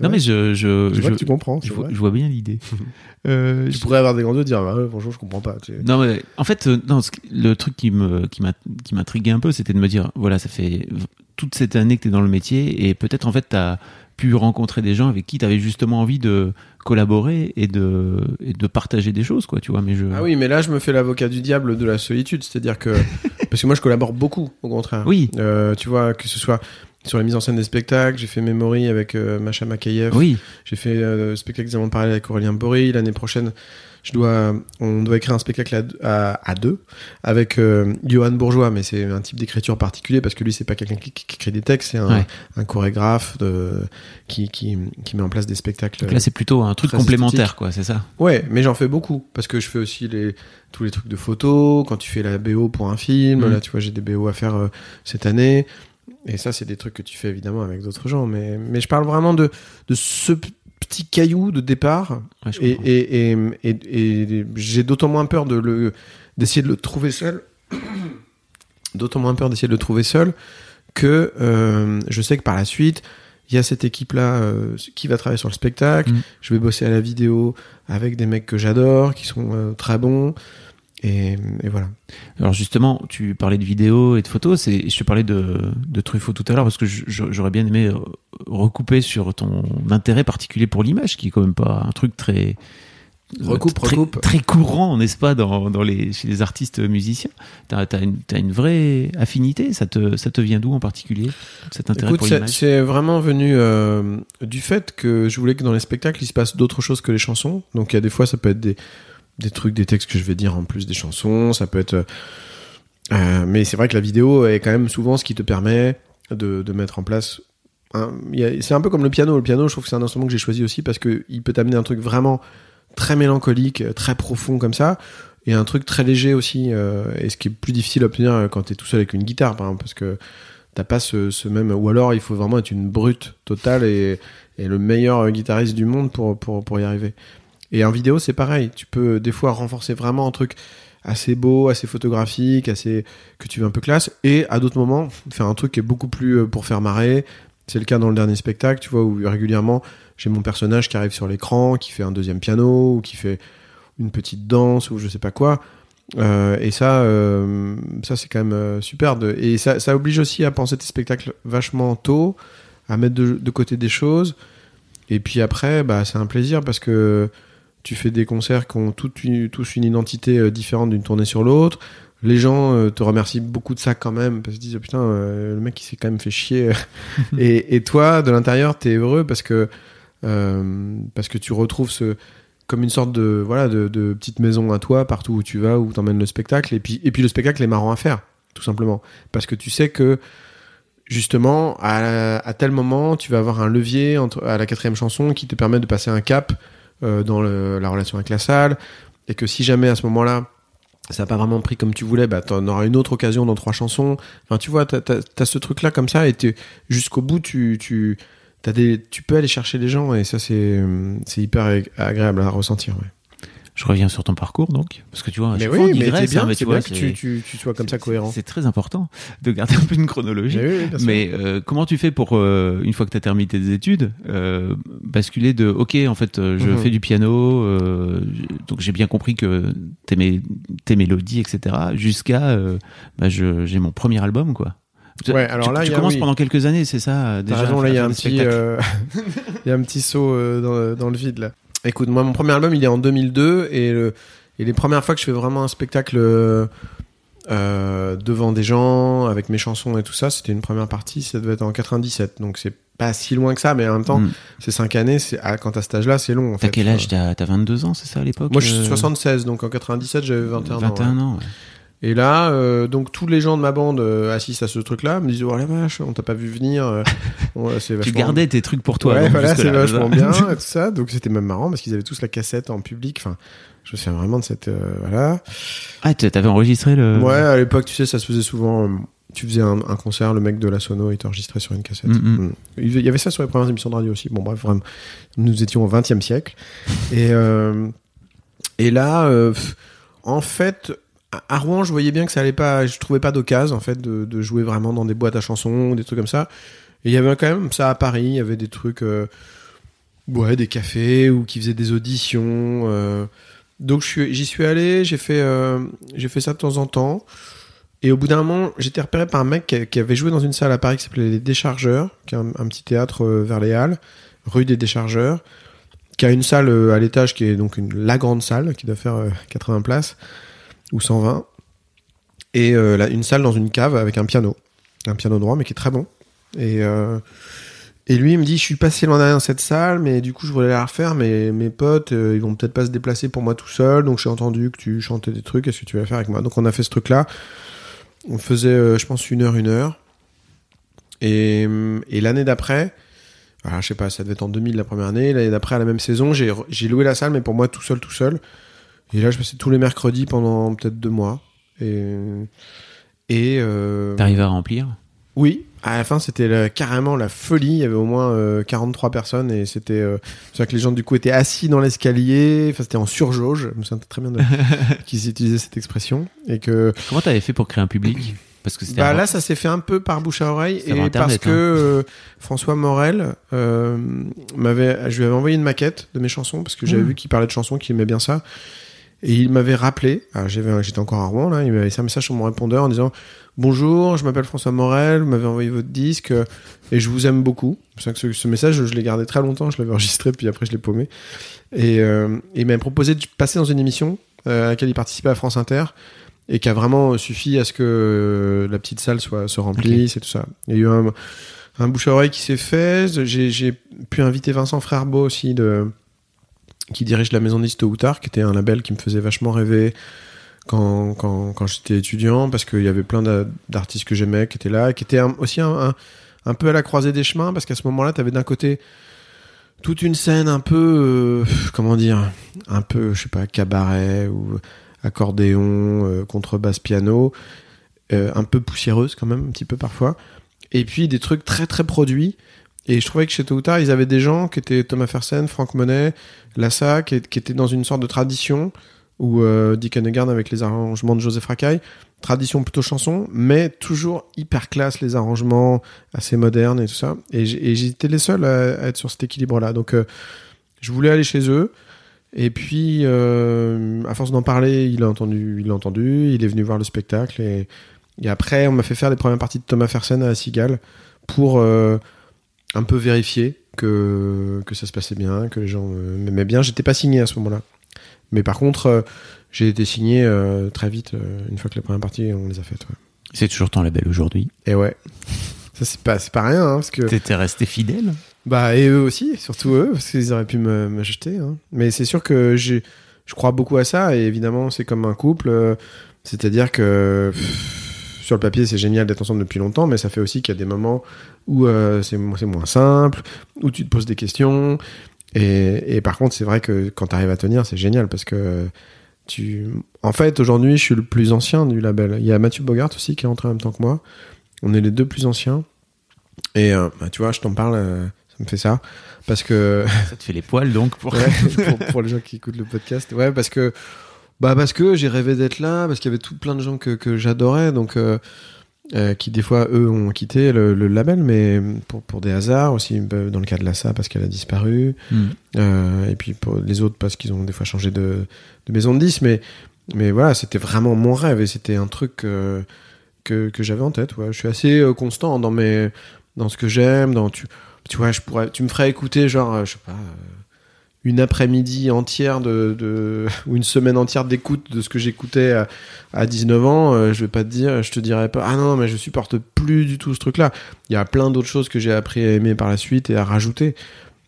Non, vrai. mais je, je, Je vois que tu comprends, je, vois, vrai. je vois bien l'idée. Euh, Tu je- pourrais avoir des grands yeux et dire, bah, bonjour, je comprends pas. tu. Non, mais en fait, euh, non, le truc qui m'intriguait un peu, c'était de me dire, voilà, ça fait toute cette année que tu es dans le métier et peut-être en fait t'as pu rencontrer des gens avec qui tu avais justement envie de collaborer et de, et de partager des choses, quoi, tu vois. Mais je... Ah oui, mais là, je me fais l'avocat du diable de la solitude, c'est-à-dire que parce que moi, je collabore beaucoup, au contraire. Oui. Euh, tu vois, que ce soit sur la mise en scène des spectacles, j'ai fait Memory avec euh, Macha Makayev. Oui, J'ai fait euh, spectacle des Amants parallèles avec Aurélien Bory. L'année prochaine, je dois, on doit écrire un spectacle à, à, à deux avec euh, Johan Bourgeois, mais c'est un type d'écriture particulier parce que lui, c'est pas quelqu'un qui, qui écrit des textes, c'est un, Ouais. un chorégraphe de, qui, qui, qui met en place des spectacles. donc là c'est plutôt un truc complémentaire, quoi, c'est ça? Ouais, mais j'en fais beaucoup parce que je fais aussi les tous les trucs de photos. Quand tu fais la BO pour un film, Mhm. là, tu vois, j'ai des BO à faire euh, cette année. Et ça, c'est des trucs que tu fais évidemment avec d'autres gens. Mais mais je parle vraiment de de ce petit caillou de départ. Ouais, Et et et, et, j'ai d'autant moins peur de le d'essayer de le trouver seul. d'autant moins peur d'essayer de le trouver seul que euh, je sais que par la suite il y a cette équipe là qui va travailler sur le spectacle Mhm. je vais bosser à la vidéo avec des mecs que j'adore qui sont euh, très bons et, et voilà Alors justement, tu parlais de vidéos et de photos, c'est, je te parlais de, de Truffaut tout à l'heure parce que j'aurais bien aimé euh, recouper sur ton intérêt particulier pour l'image, qui est quand même pas un truc très Recoupe, très, recoupe. très courant, n'est-ce pas, dans, dans les, chez les artistes musiciens. T'as as une, t'as une vraie affinité. Ça te, ça te vient d'où en particulier cet intérêt Écoute, pour l'image? c'est vraiment venu euh, du fait que je voulais que dans les spectacles il se passe d'autres choses que les chansons donc il y a des fois ça peut être des des trucs des textes que je vais dire en plus des chansons ça peut être euh, euh, mais c'est vrai que la vidéo est quand même souvent ce qui te permet de, de mettre en place c'est un peu comme le piano. Le piano je trouve que c'est un instrument que j'ai choisi aussi parce que il peut t'amener un truc vraiment très mélancolique très profond comme ça et un truc très léger aussi euh, et ce qui est plus difficile à obtenir quand t'es tout seul avec une guitare par exemple parce que t'as pas ce, ce même ou alors il faut vraiment être une brute totale et, et le meilleur guitariste du monde pour, pour, pour y arriver et en vidéo c'est pareil tu peux des fois renforcer vraiment un truc assez beau assez photographique assez que tu veux un peu classe et à d'autres moments faire un truc qui est beaucoup plus euh, pour faire marrer c'est le cas dans le dernier spectacle tu vois où régulièrement j'ai mon personnage qui arrive sur l'écran qui fait un deuxième piano ou qui fait une petite danse ou je sais pas quoi euh, et ça, euh, ça c'est quand même super. De, et ça, ça oblige aussi à penser tes spectacles vachement tôt, à mettre de, de côté des choses. Et puis après, bah, c'est un plaisir parce que tu fais des concerts qui ont toutes une, tous une identité euh, différente d'une tournée sur l'autre. Les gens euh, te remercient beaucoup de ça quand même parce qu'ils disent oh, putain euh, le mec il s'est quand même fait chier. et, et toi de l'intérieur t'es heureux parce que parce que tu retrouves ce comme une sorte de voilà de, de petite maison à toi partout où tu vas où t'emmènes le spectacle et puis et puis le spectacle est marrant à faire tout simplement parce que tu sais que justement à, à tel moment tu vas avoir un levier entre à la quatrième chanson qui te permet de passer un cap euh, dans le- la relation avec la salle et que si jamais à ce moment-là ça n'a pas vraiment pris comme tu voulais, bah t'en auras une autre occasion dans trois chansons. Enfin, tu vois, t'as as, ce truc-là comme ça, et jusqu'au bout, tu tu t'as des, tu peux aller chercher les gens, et ça c'est hyper ag- agréable à ressentir. Ouais. Je reviens sur ton parcours, donc, parce que tu vois, Mais oui, mais digresse, c'est bien, hein, mais tu vois, bien que tu, tu, tu sois comme ça cohérent. C'est très important de garder un peu une chronologie. Mais oui, oui, bien sûr. Mais euh, comment tu fais pour, euh, une fois que tu as terminé tes études, euh, basculer de OK, en fait, je Mhm. fais du piano, donc j'ai bien compris que t'aimais tes mélodies, etc., jusqu'à bah, j'ai mon premier album, quoi. Tu- Ouais, alors tu, là, tu il y a- commences oui. pendant quelques années, c'est ça déjà raison, là, il y a un petit, euh, y a un petit saut euh, dans, dans le vide là. Écoute, moi, mon premier album, il est en 2002 et, le, et les premières fois que je fais vraiment un spectacle euh, euh, devant des gens avec mes chansons et tout ça, c'était une première partie, ça devait être en 97, donc c'est pas si loin que ça, mais en même temps, Mm. c'est cinq années. C'est ah, quand t'as cet âge-là, c'est long. En T'as quel âge? T'as t'as 22 ans, c'est ça à l'époque Moi, je suis euh, 76, donc en 97, j'avais 21, ans. 21 ouais. ans. ouais. Et là, euh, donc tous les gens de ma bande euh, assistent à ce truc-là, me disent oh la vache, on t'a pas vu venir. euh, ouais, c'est Tu vachement- gardais tes trucs pour toi. ouais, donc, voilà, c'est vachement bien tout ça. Donc c'était même marrant parce qu'ils avaient tous la cassette en public. Enfin, je me souviens vraiment de cette euh, voilà. Ah, t'avais enregistré le. Ouais, à l'époque, tu sais, ça se faisait souvent. euh, tu faisais un, un concert, le mec de la sono, il t'enregistrait sur une cassette. Mm, mm. Mm. Il y avait ça sur les premières émissions de radio aussi. Bon, bref, vraiment, nous étions au XXe siècle. Et, euh, et là, euh, en fait, à- Rouen, je voyais bien que ça allait pas. Je trouvais pas d'occasion, en fait, de, jouer vraiment dans des boîtes à chansons, des trucs comme ça. Et il y avait quand même ça à Paris. Il y avait des trucs, euh, ouais, des cafés ou qui faisaient des auditions. euh. donc j'y suis allé. J'ai fait, euh, fait ça de temps en temps. Et au bout d'un moment, j'étais repéré par un mec qui, avait joué dans une salle à Paris qui s'appelait Les Déchargeurs, qui est un, un petit théâtre vers les Halles, rue des Déchargeurs, qui a une salle à l'étage qui est donc une, la grande salle, qui doit faire euh, 80 places, ou 120, et euh, une salle dans une cave avec un piano, un piano droit, mais qui est très bon. Et, euh, lui, il me dit, je suis passé l'an dernier dans cette salle, mais du coup, je voulais la refaire, mais mes potes, euh, ils vont peut-être pas se déplacer pour moi tout seul, donc j'ai entendu que tu chantais des trucs, est-ce que tu vas faire avec moi? Donc on a fait ce truc-là. On faisait, euh, je pense, une heure, une heure. Et, l'année d'après, alors, je sais pas, ça devait être en 2000 la première année, l'année d'après, à la même saison, j'ai loué la salle, mais pour moi tout seul, tout seul. Et là, je passais tous les mercredis pendant peut-être deux mois. Et, et euh, T'arrives à remplir oui, à la fin, c'était carrément la folie. Il y avait au moins euh, 43 personnes et c'était. Euh, c'est que les gens, du coup, étaient assis dans l'escalier. Enfin, c'était en surjauge. Je me souviens très bien de... qu'ils utilisaient cette expression. Et que. Comment t'avais fait pour créer un public Parce que c'était Bah, là, ça s'est fait un peu par bouche à oreille. Et parce que hein. euh, François Morel euh, m'avait. Je lui avais envoyé une maquette de mes chansons parce que j'avais Mmh. vu qu'il parlait de chansons, qu'il aimait bien ça. Et il m'avait rappelé, j'avais, j'étais encore à Rouen là, il m'avait laissé un message sur mon répondeur en disant Bonjour, je m'appelle François Morel, vous m'avez envoyé votre disque euh, et je vous aime beaucoup. C'est vrai que ce, ce message, je l'ai gardé très longtemps, je l'avais enregistré, puis après je l'ai paumé. Et, euh, il m'a proposé de passer dans une émission euh, à laquelle il participait à France Inter et qui a vraiment suffi à ce que euh, la petite salle soit se remplisse et tout ça. Il y a eu un, un bouche à oreille qui s'est fait. J'ai, j'ai pu inviter Vincent Frerbeau aussi de qui dirige la maison d'Ist ou tard, qui était un label qui me faisait vachement rêver quand, quand, j'étais étudiant, parce qu'il y avait plein d'a- d'artistes que j'aimais qui étaient là, qui étaient aussi un, un, un peu à la croisée des chemins, parce qu'à ce moment-là, tu avais d'un côté toute une scène un peu, euh, comment dire, un peu, je sais pas, cabaret ou accordéon, euh, contrebasse, piano, euh, un peu poussiéreuse quand même, un petit peu parfois, et puis des trucs très très produits. Et je trouvais que chez Tôt ils avaient des gens qui étaient Thomas Fersen, Franck Monet, Lassa, qui, étaient dans une sorte de tradition, ou euh, Dick Hennegarn avec les arrangements de Joseph Racaille, tradition plutôt chanson, mais toujours hyper classe, les arrangements assez modernes et tout ça. Et j'étais les seuls à, être sur cet équilibre-là. Donc euh, je voulais aller chez eux. Et puis, euh, à force d'en parler, il a entendu, il a entendu, il est venu voir le spectacle. Et, après, on m'a fait faire les premières parties de Thomas Fersen à Cigale pour un peu vérifier que, que ça se passait bien, que les gens euh, m'aimaient bien. J'étais pas signé à ce moment-là. Mais par contre, euh, j'ai été signé euh, très vite, une fois que les premières parties, on les a faites. ouais. C'est toujours ton label aujourd'hui. Et ouais. Ça, c'est pas, pas rien, hein, parce que. T'étais resté fidèle? Bah, et eux aussi, surtout eux, parce qu'ils auraient pu me- m'acheter. Hein. Mais c'est sûr que je crois beaucoup à ça, et évidemment, c'est comme un couple. euh, C'est-à-dire que pff, sur le papier, c'est génial d'être ensemble depuis longtemps, mais ça fait aussi qu'il y a des moments où euh, c'est mo- c'est moins simple, où tu te poses des questions. Et, et par contre, c'est vrai que quand tu arrives à tenir, c'est génial, parce que tu. En fait, aujourd'hui, je suis le plus ancien du label. Il y a Mathieu Bogart aussi qui est entré en même temps que moi. On est les deux plus anciens. Et euh, bah, tu vois, je t'en parle, euh, ça me fait ça. Parce que. Ça te fait les poils donc pour. Ouais, pour, pour les gens qui écoutent le podcast. Ouais, parce que. Bah, parce que j'ai rêvé d'être là, parce qu'il y avait tout plein de gens que, que j'adorais, donc. euh, euh, qui des fois eux ont quitté le, le label mais pour, pour des hasards aussi bah, dans le cas de Lassa parce qu'elle a disparu Hmm. euh, et puis pour les autres parce qu'ils ont des fois changé de, de maison de 10 mais mais voilà c'était vraiment mon rêve et c'était un truc euh, que, que j'avais en tête ouais. je suis assez constant dans mes dans ce que j'aime dans tu tu vois je pourrais tu me ferais écouter genre je sais pas une après-midi entière de, de ou une semaine entière d'écoute de ce que j'écoutais à, à 19 ans euh, je vais pas te dire je te dirais pas ah non mais je supporte plus du tout ce truc là il y a plein d'autres choses que j'ai appris à aimer par la suite et à rajouter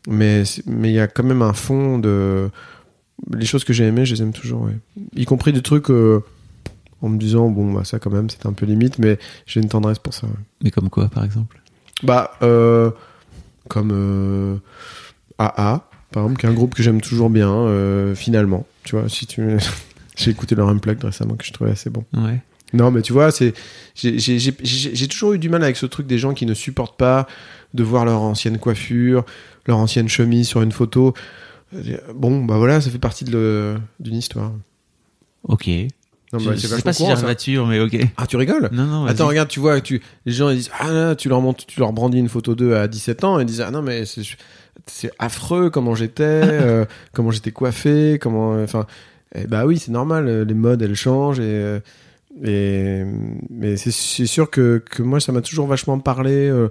mais c'est- mais il y a quand même un fond de les choses que j'ai aimées je les aime toujours ouais. y compris des trucs euh, en me disant bon bah ça quand même c'était un peu limite mais j'ai une tendresse pour ça ouais. Mais comme quoi par exemple? Bah euh, comme euh, AA par exemple qui est un groupe que j'aime toujours bien euh, finalement tu vois si tu j'ai écouté leur unplugged récemment que je trouvais assez bon Ouais. non, mais tu vois, c'est j'ai- toujours eu du mal avec ce truc des gens qui ne supportent pas de voir leur ancienne coiffure, leur ancienne chemise sur une photo. Bon, bah voilà, ça fait partie d'une histoire. Ok. Non, je bah, je c'est sais pas si j'arrive là-dessus, mais ok. Ah, tu rigoles? Non, non. Attends, regarde, tu vois, tu, les gens ils disent Ah là, tu leur montres, tu leur brandis une photo d'eux à 17 ans et ils disent Ah non, mais c'est affreux comment j'étais, euh, comment j'étais coiffé, comment. Enfin, eh bah oui, c'est normal, euh, les modes elles changent et. euh, Et mais c'est c'est sûr que, que moi ça m'a toujours vachement parlé euh,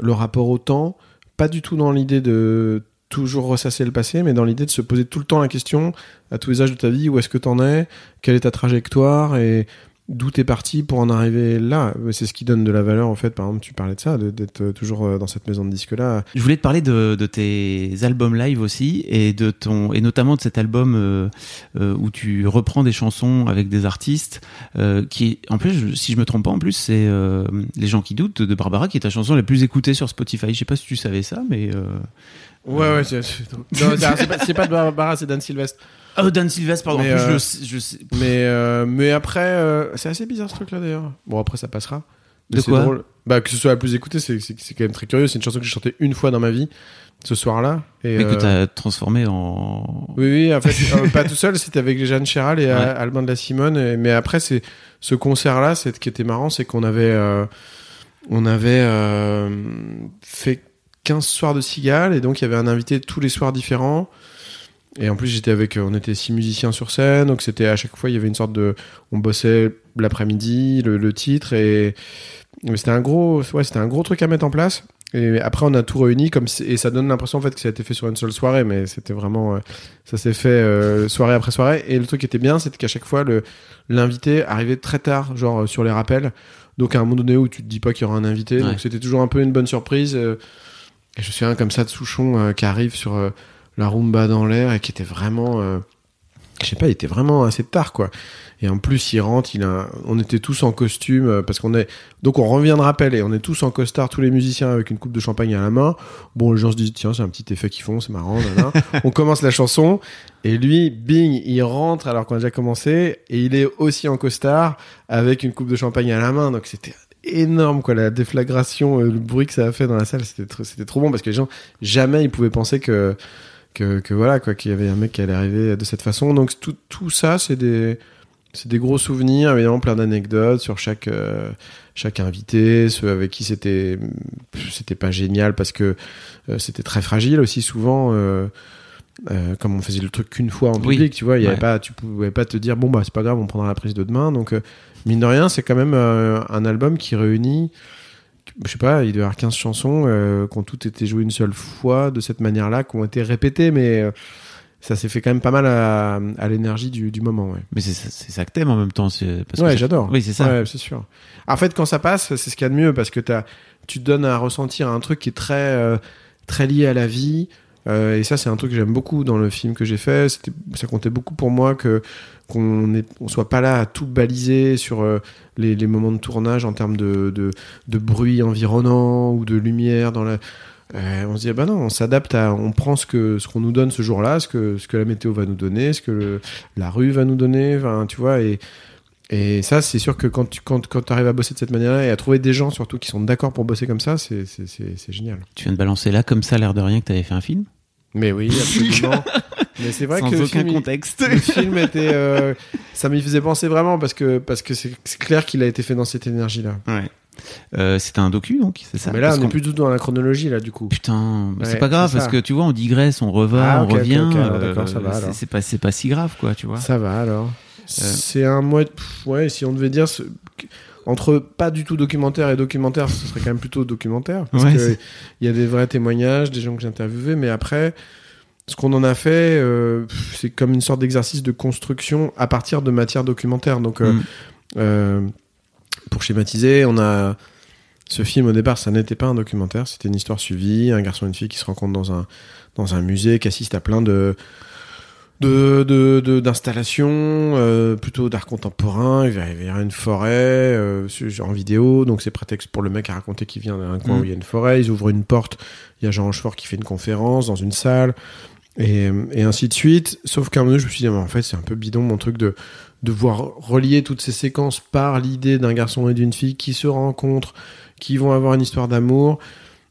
le rapport au temps, pas du tout dans l'idée de toujours ressasser le passé, mais dans l'idée de se poser tout le temps la question à tous les âges de ta vie où est-ce que t'en es, quelle est ta trajectoire? Et d'où t'es parti pour en arriver là. C'est ce qui donne de la valeur en fait. Par exemple, tu parlais de ça, d'être toujours euh, dans cette maison de disque là. Je voulais te parler de, de tes albums live aussi et de ton et notamment de cet album euh, euh, où tu reprends des chansons avec des artistes euh, qui en plus si je me trompe pas en plus c'est euh, les gens qui doutent de Barbara qui est ta chanson la plus écoutée sur Spotify. Je sais pas si tu savais ça mais euh... Ouais, ouais, c'est pas, pas de Barbara, c'est Dan Sylvestre. Oh Dan Sylvestre pardon. Mais, en plus, euh, je, sais- je sais- Mais, euh, mais après, euh, c'est assez bizarre ce truc-là d'ailleurs. Bon, après, ça passera. Mais De c'est quoi drôle. Bah, que ce soit la plus écoutée, c'est c'est- c'est quand même très curieux. C'est une chanson que j'ai chantée une fois dans ma vie, ce soir-là. Et, mais que euh, t'as transformé en Oui, oui, en fait, euh, pas tout seul, c'était avec Jeanne Chéral et Ouais. Albin de la Simone. Et- mais après, c'est ce concert-là, c'est ce qui était marrant, c'est qu'on avait, euh, on avait euh, fait 15 soirs de cigale et donc il y avait un invité tous les soirs différents. Et en plus, j'étais avec, euh, on était six musiciens sur scène, donc c'était à chaque fois, il y avait une sorte de, on bossait l'après-midi, le, le titre, et c'était un gros, ouais, c'était un gros truc à mettre en place. Et après, on a tout réuni comme et ça donne l'impression en fait que ça a été fait sur une seule soirée, mais c'était vraiment, euh, ça s'est fait euh, soirée après soirée. Et le truc qui était bien, c'était qu'à chaque fois, le l'invité arrivait très tard, genre sur les rappels. Donc à un moment donné où tu te dis pas qu'il y aura un invité, Ouais. donc c'était toujours un peu une bonne surprise. et je me souviens comme ça de Souchon euh, qui arrive sur la rumba dans l'air et qui était vraiment, euh, je sais pas, il était vraiment assez tard quoi. Et en plus, il rentre, il a, on était tous en costume euh, parce qu'on est, donc on revient de rappel et on est tous en costard, tous les musiciens avec une coupe de champagne à la main. Bon, les gens se disent tiens, c'est un petit effet qu'ils font, c'est marrant. on commence la chanson et lui, bing, il rentre alors qu'on a déjà commencé et il est aussi en costard avec une coupe de champagne à la main. Donc c'était énorme quoi, la déflagration, euh, le bruit que ça a fait dans la salle, c'était c'était trop bon parce que les gens jamais ils pouvaient penser que que, que voilà quoi, qu'il y avait un mec qui allait arriver de cette façon. Donc tout tout ça, c'est des c'est des gros souvenirs, évidemment plein d'anecdotes sur chaque euh, chaque invité, ceux avec qui c'était c'était pas génial parce que euh, c'était très fragile aussi souvent. euh, comme on faisait le truc qu'une fois en Oui. public, tu vois, il y avait Ouais. pas, tu pouvais pas te dire bon bah c'est pas grave, on prendra la prise de demain. Donc mine de rien, c'est quand même un album qui réunit, je sais pas, il doit y avoir 15 chansons euh, qui ont toutes été jouées une seule fois de cette manière-là, qui ont été répétées, mais euh, ça s'est fait quand même pas mal à, à l'énergie du, du moment. Ouais. mais c'est ça- que t'aimes en même temps parce Ouais, j'adore. Oui, c'est ça. Ouais, c'est sûr. En fait, quand ça passe, c'est ce qu'il y a de mieux parce que tu te donnes à ressentir un truc qui est très, euh, très lié à la vie. Euh, et ça, c'est un truc que j'aime beaucoup dans le film que j'ai fait. Ça comptait beaucoup pour moi que qu'on on soit pas là à tout baliser sur euh, les, moments de tournage en termes de, de, bruit environnant ou de lumière dans la. Euh, on se dit ah bah non, on s'adapte à, on prend ce que ce qu'on nous donne ce jour-là, ce que ce que la météo va nous donner, ce que la rue va nous donner, tu vois et ça, c'est sûr que quand tu quand, quand arrives à bosser de cette manière-là et à trouver des gens surtout qui sont d'accord pour bosser comme ça, c'est c'est- c'est c'est génial. Tu viens de balancer là comme ça l'air de rien que t'avais fait un film? Mais oui, absolument. Mais c'est vrai sans que le aucun film, il- contexte. le film était, euh, ça m'y faisait penser vraiment parce que parce que c'est c'est clair qu'il a été fait dans cette énergie-là. Ouais. Euh, c'était un docu donc c'est ça? Mais là, Parce on est plus du tout dans la chronologie là du coup. Putain, bah, c'est Ouais, pas grave c'est parce que tu vois, on digresse, on Ah, on ok, ok, revient. ok, alors euh, d'accord, ça va, c'est- pas, c'est pas si grave quoi, tu vois. Ça va alors. C'est un mois. pff, Ouais, si on devait dire ce- entre pas du tout documentaire et documentaire, ce serait quand même plutôt documentaire parce Ouais, que il y a des vrais témoignages, des gens que j'ai interviewés, mais après. Ce qu'on en a fait, euh, c'est comme une sorte d'exercice de construction à partir de matière documentaire. Donc, euh, Mm. euh, pour schématiser, on a ce film au départ, ça n'était pas un documentaire, c'était une histoire suivie, un garçon et une fille qui se rencontrent dans un dans un musée, qui assistent à plein de de de- de- d'installations euh, plutôt d'art contemporain. Il va y avoir une forêt euh, en vidéo, donc c'est prétexte pour le mec à raconter qu'il vient d'un coin Mm. où il y a une forêt. Ils ouvrent une porte, il y a Jean Rochefort qui fait une conférence dans une salle. Et, et ainsi de suite. Sauf qu'à un moment, je me suis dit, mais en fait, c'est un peu bidon mon truc de, de voir relier toutes ces séquences par l'idée d'un garçon et d'une fille qui se rencontrent, qui vont avoir une histoire d'amour.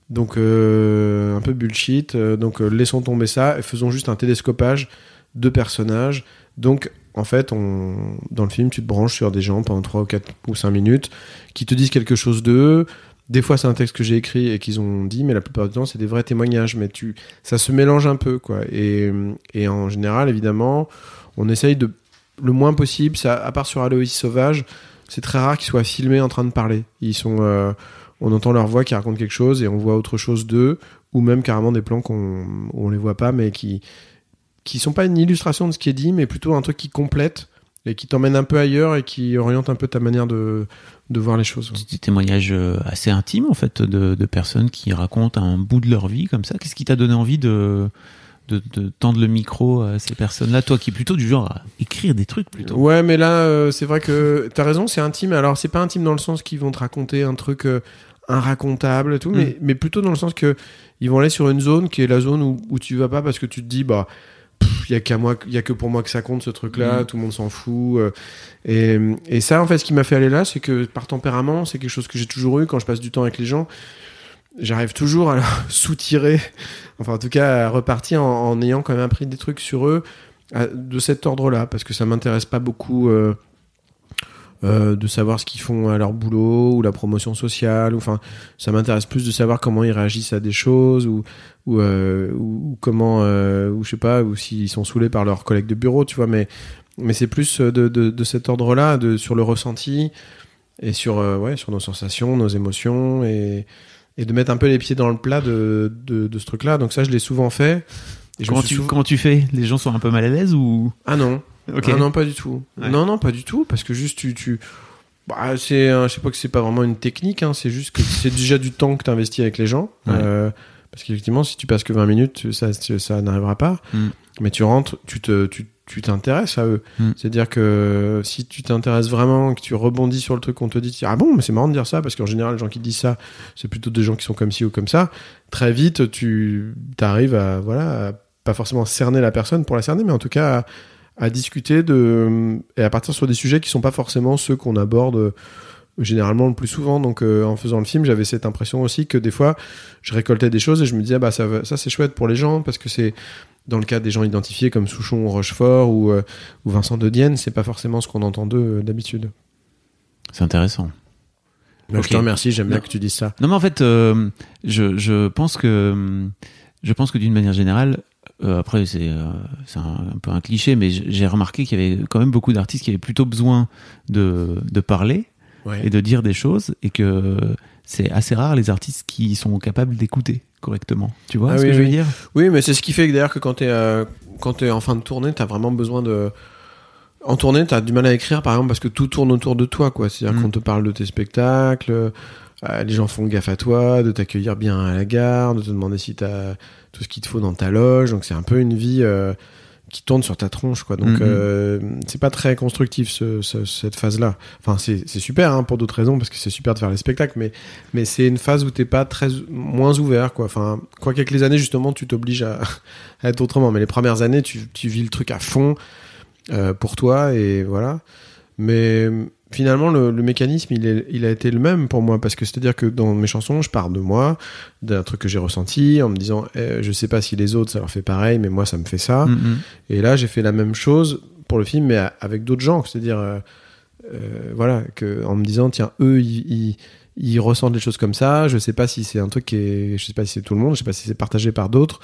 Donc, euh, un peu bullshit. Euh, Donc, euh, laissons tomber ça et faisons juste un télescopage de personnages. Donc, en fait, on, dans le film, tu te branches sur des gens pendant 3 ou 4 ou 5 minutes qui te disent quelque chose d'eux. Des fois, c'est un texte que j'ai écrit et qu'ils ont dit, mais la plupart du temps, c'est des vrais témoignages. Mais tu, ça se mélange un peu, quoi. Et, et en général, évidemment, on essaye de le moins possible, ça, à part sur Aloïs Sauvage, c'est très rare qu'ils soient filmés en train de parler. Ils sont, euh, on entend leur voix qui raconte quelque chose et on voit autre chose d'eux, ou même carrément des plans qu'on on les voit pas, mais qui qui sont pas une illustration de ce qui est dit, mais plutôt un truc qui complète et qui t'emmène un peu ailleurs et qui oriente un peu ta manière de, de voir les choses. C'est des témoignages euh, assez intimes en fait de, de personnes qui racontent un bout de leur vie comme ça. Qu'est-ce qui t'a donné envie de, de, de tendre le micro à ces personnes-là Toi qui es plutôt du genre à écrire des trucs plutôt? Ouais, mais là, euh, c'est vrai que t'as raison, c'est intime. Alors, c'est pas intime dans le sens qu'ils vont te raconter un truc euh, inracontable et tout, mais, mais plutôt dans le sens que ils vont aller sur une zone qui est la zone où, où tu vas pas parce que tu te dis, bah, il y a qu'à moi, il y a que pour moi que ça compte ce truc-là, Mm. tout le monde s'en fout. euh, et, et ça, en fait, ce qui m'a fait aller là, c'est que par tempérament, c'est quelque chose que j'ai toujours eu quand je passe du temps avec les gens. J'arrive toujours à leur soutirer, enfin en tout cas à repartir en, en ayant quand même appris des trucs sur eux à- de cet ordre-là, parce que ça m'intéresse pas beaucoup euh, euh, de savoir ce qu'ils font à leur boulot ou la promotion sociale. ou Enfin, ça m'intéresse plus de savoir comment ils réagissent à des choses ou ou, euh, ou, ou comment euh, ou je sais pas ou s'ils sont saoulés par leurs collègues de bureau, tu vois. Mais mais c'est plus de, de, de cet ordre-là, de sur le ressenti et sur ouais sur nos sensations, nos émotions et et de mettre un peu les pieds dans le plat de, de, de ce truc-là. Donc ça, je l'ai souvent fait. Et Comment tu, comment tu fais? Les gens sont un peu mal à l'aise ou? Ah non, Ok. ah non, pas du tout. Ouais. Non, non, pas du tout, parce que juste tu, tu... Bah, c'est, je sais pas que c'est pas vraiment une technique, hein, c'est juste que c'est déjà du temps que tu investis avec les gens. Ouais. Euh, parce qu'effectivement, si tu passes que 20 minutes, ça, ça n'arrivera pas. Mm. Mais tu rentres, tu te, tu, tu t'intéresses à eux. Mm. C'est-à-dire que si tu t'intéresses vraiment, que tu rebondis sur le truc qu'on te dit, ah bon, mais c'est marrant de dire ça, parce qu'en général, les gens qui disent ça, c'est plutôt des gens qui sont comme ci ou comme ça. Très vite, tu arrives à, voilà, à pas forcément cerner la personne pour la cerner, mais en tout cas à, à discuter de, et à partir sur des sujets qui sont pas forcément ceux qu'on aborde euh, généralement le plus souvent. Donc, euh, en faisant le film, j'avais cette impression aussi que des fois, je récoltais des choses et je me disais, ah bah, ça, va- ça c'est chouette pour les gens parce que c'est, dans le cas des gens identifiés comme Souchon ou Rochefort ou, euh, ou Vincent de Dienne, c'est pas forcément ce qu'on entend d'eux euh, d'habitude. C'est intéressant. Donc, Ok. Je te remercie, j'aime bien que tu dises ça. Non mais en fait, euh, je, je pense que je pense que d'une manière générale, euh, après c'est euh, un, un peu un cliché, mais j'ai remarqué qu'il y avait quand même beaucoup d'artistes qui avaient plutôt besoin de, de parler Ouais. et de dire des choses, et que c'est assez rare les artistes qui sont capables d'écouter correctement. Tu vois Ah ce oui, que je veux oui. dire? Oui, mais c'est ce qui fait que d'ailleurs que quand t'es euh, quand t'es en fin de tournée, t'as vraiment besoin de en tournée, t'as du mal à écrire par exemple parce que tout tourne autour de toi, quoi. C'est-à-dire Mm. qu'on te parle de tes spectacles, euh, les gens font gaffe à toi, de t'accueillir bien à la gare, de te demander si t'as tout ce qu'il te faut dans ta loge. Donc c'est un peu une vie euh, qui tourne sur ta tronche, quoi. Donc Mhm. euh, c'est pas très constructif ce, ce- cette phase-là. Enfin c'est c'est super hein, pour d'autres raisons parce que c'est super de faire les spectacles, mais mais c'est une phase où t'es pas très moins ouvert, quoi. Enfin quoi qu'avec les années justement, tu t'obliges à, à être autrement. Mais les premières années, tu, tu vis le truc à fond euh, pour toi et voilà. Mais finalement, le, le mécanisme, il, est, il a été le même pour moi parce que c'est-à-dire que dans mes chansons, je pars de moi, d'un truc que j'ai ressenti, en me disant, eh, je sais pas si les autres ça leur fait pareil, mais moi ça me fait ça. Mm, mm. Et là, j'ai fait la même chose pour le film, mais à- avec d'autres gens. C'est-à-dire, euh, euh, voilà, que, en me disant, tiens, eux, ils, ils, ils ressentent les choses comme ça. Je sais pas si c'est un truc qui est, je sais pas si c'est tout le monde, je sais pas si c'est partagé par d'autres,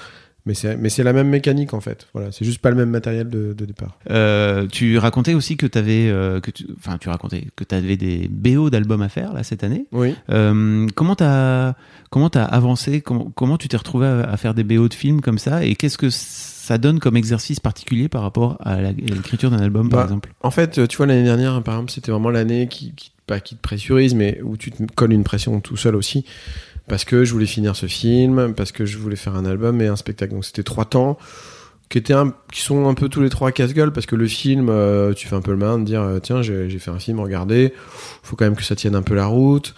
mais c'est, mais c'est la même mécanique en fait. Voilà, c'est juste pas le même matériel de, de départ. Euh, tu racontais aussi que tu avais, que tu, enfin tu racontais que tu avais des BO d'albums à faire là cette année. Oui. Euh, comment t'as comment t'as avancé? Comment, comment tu t'es retrouvé à, à faire des BO de films comme ça? Et qu'est-ce que ça donne comme exercice particulier par rapport à l'écriture d'un album par Bah, exemple? En fait, tu vois, l'année dernière, par exemple, c'était vraiment l'année qui, qui, pas qui te pressurise, mais où tu te colles une pression tout seul aussi. Parce que je voulais finir ce film, parce que je voulais faire un album et un spectacle. Donc c'était trois temps qui, étaient qui sont un peu tous les trois casse-gueule, parce que le film, euh, tu fais un peu le malin de dire, euh, tiens, j'ai fait un film, regardez, faut quand même que ça tienne un peu la route.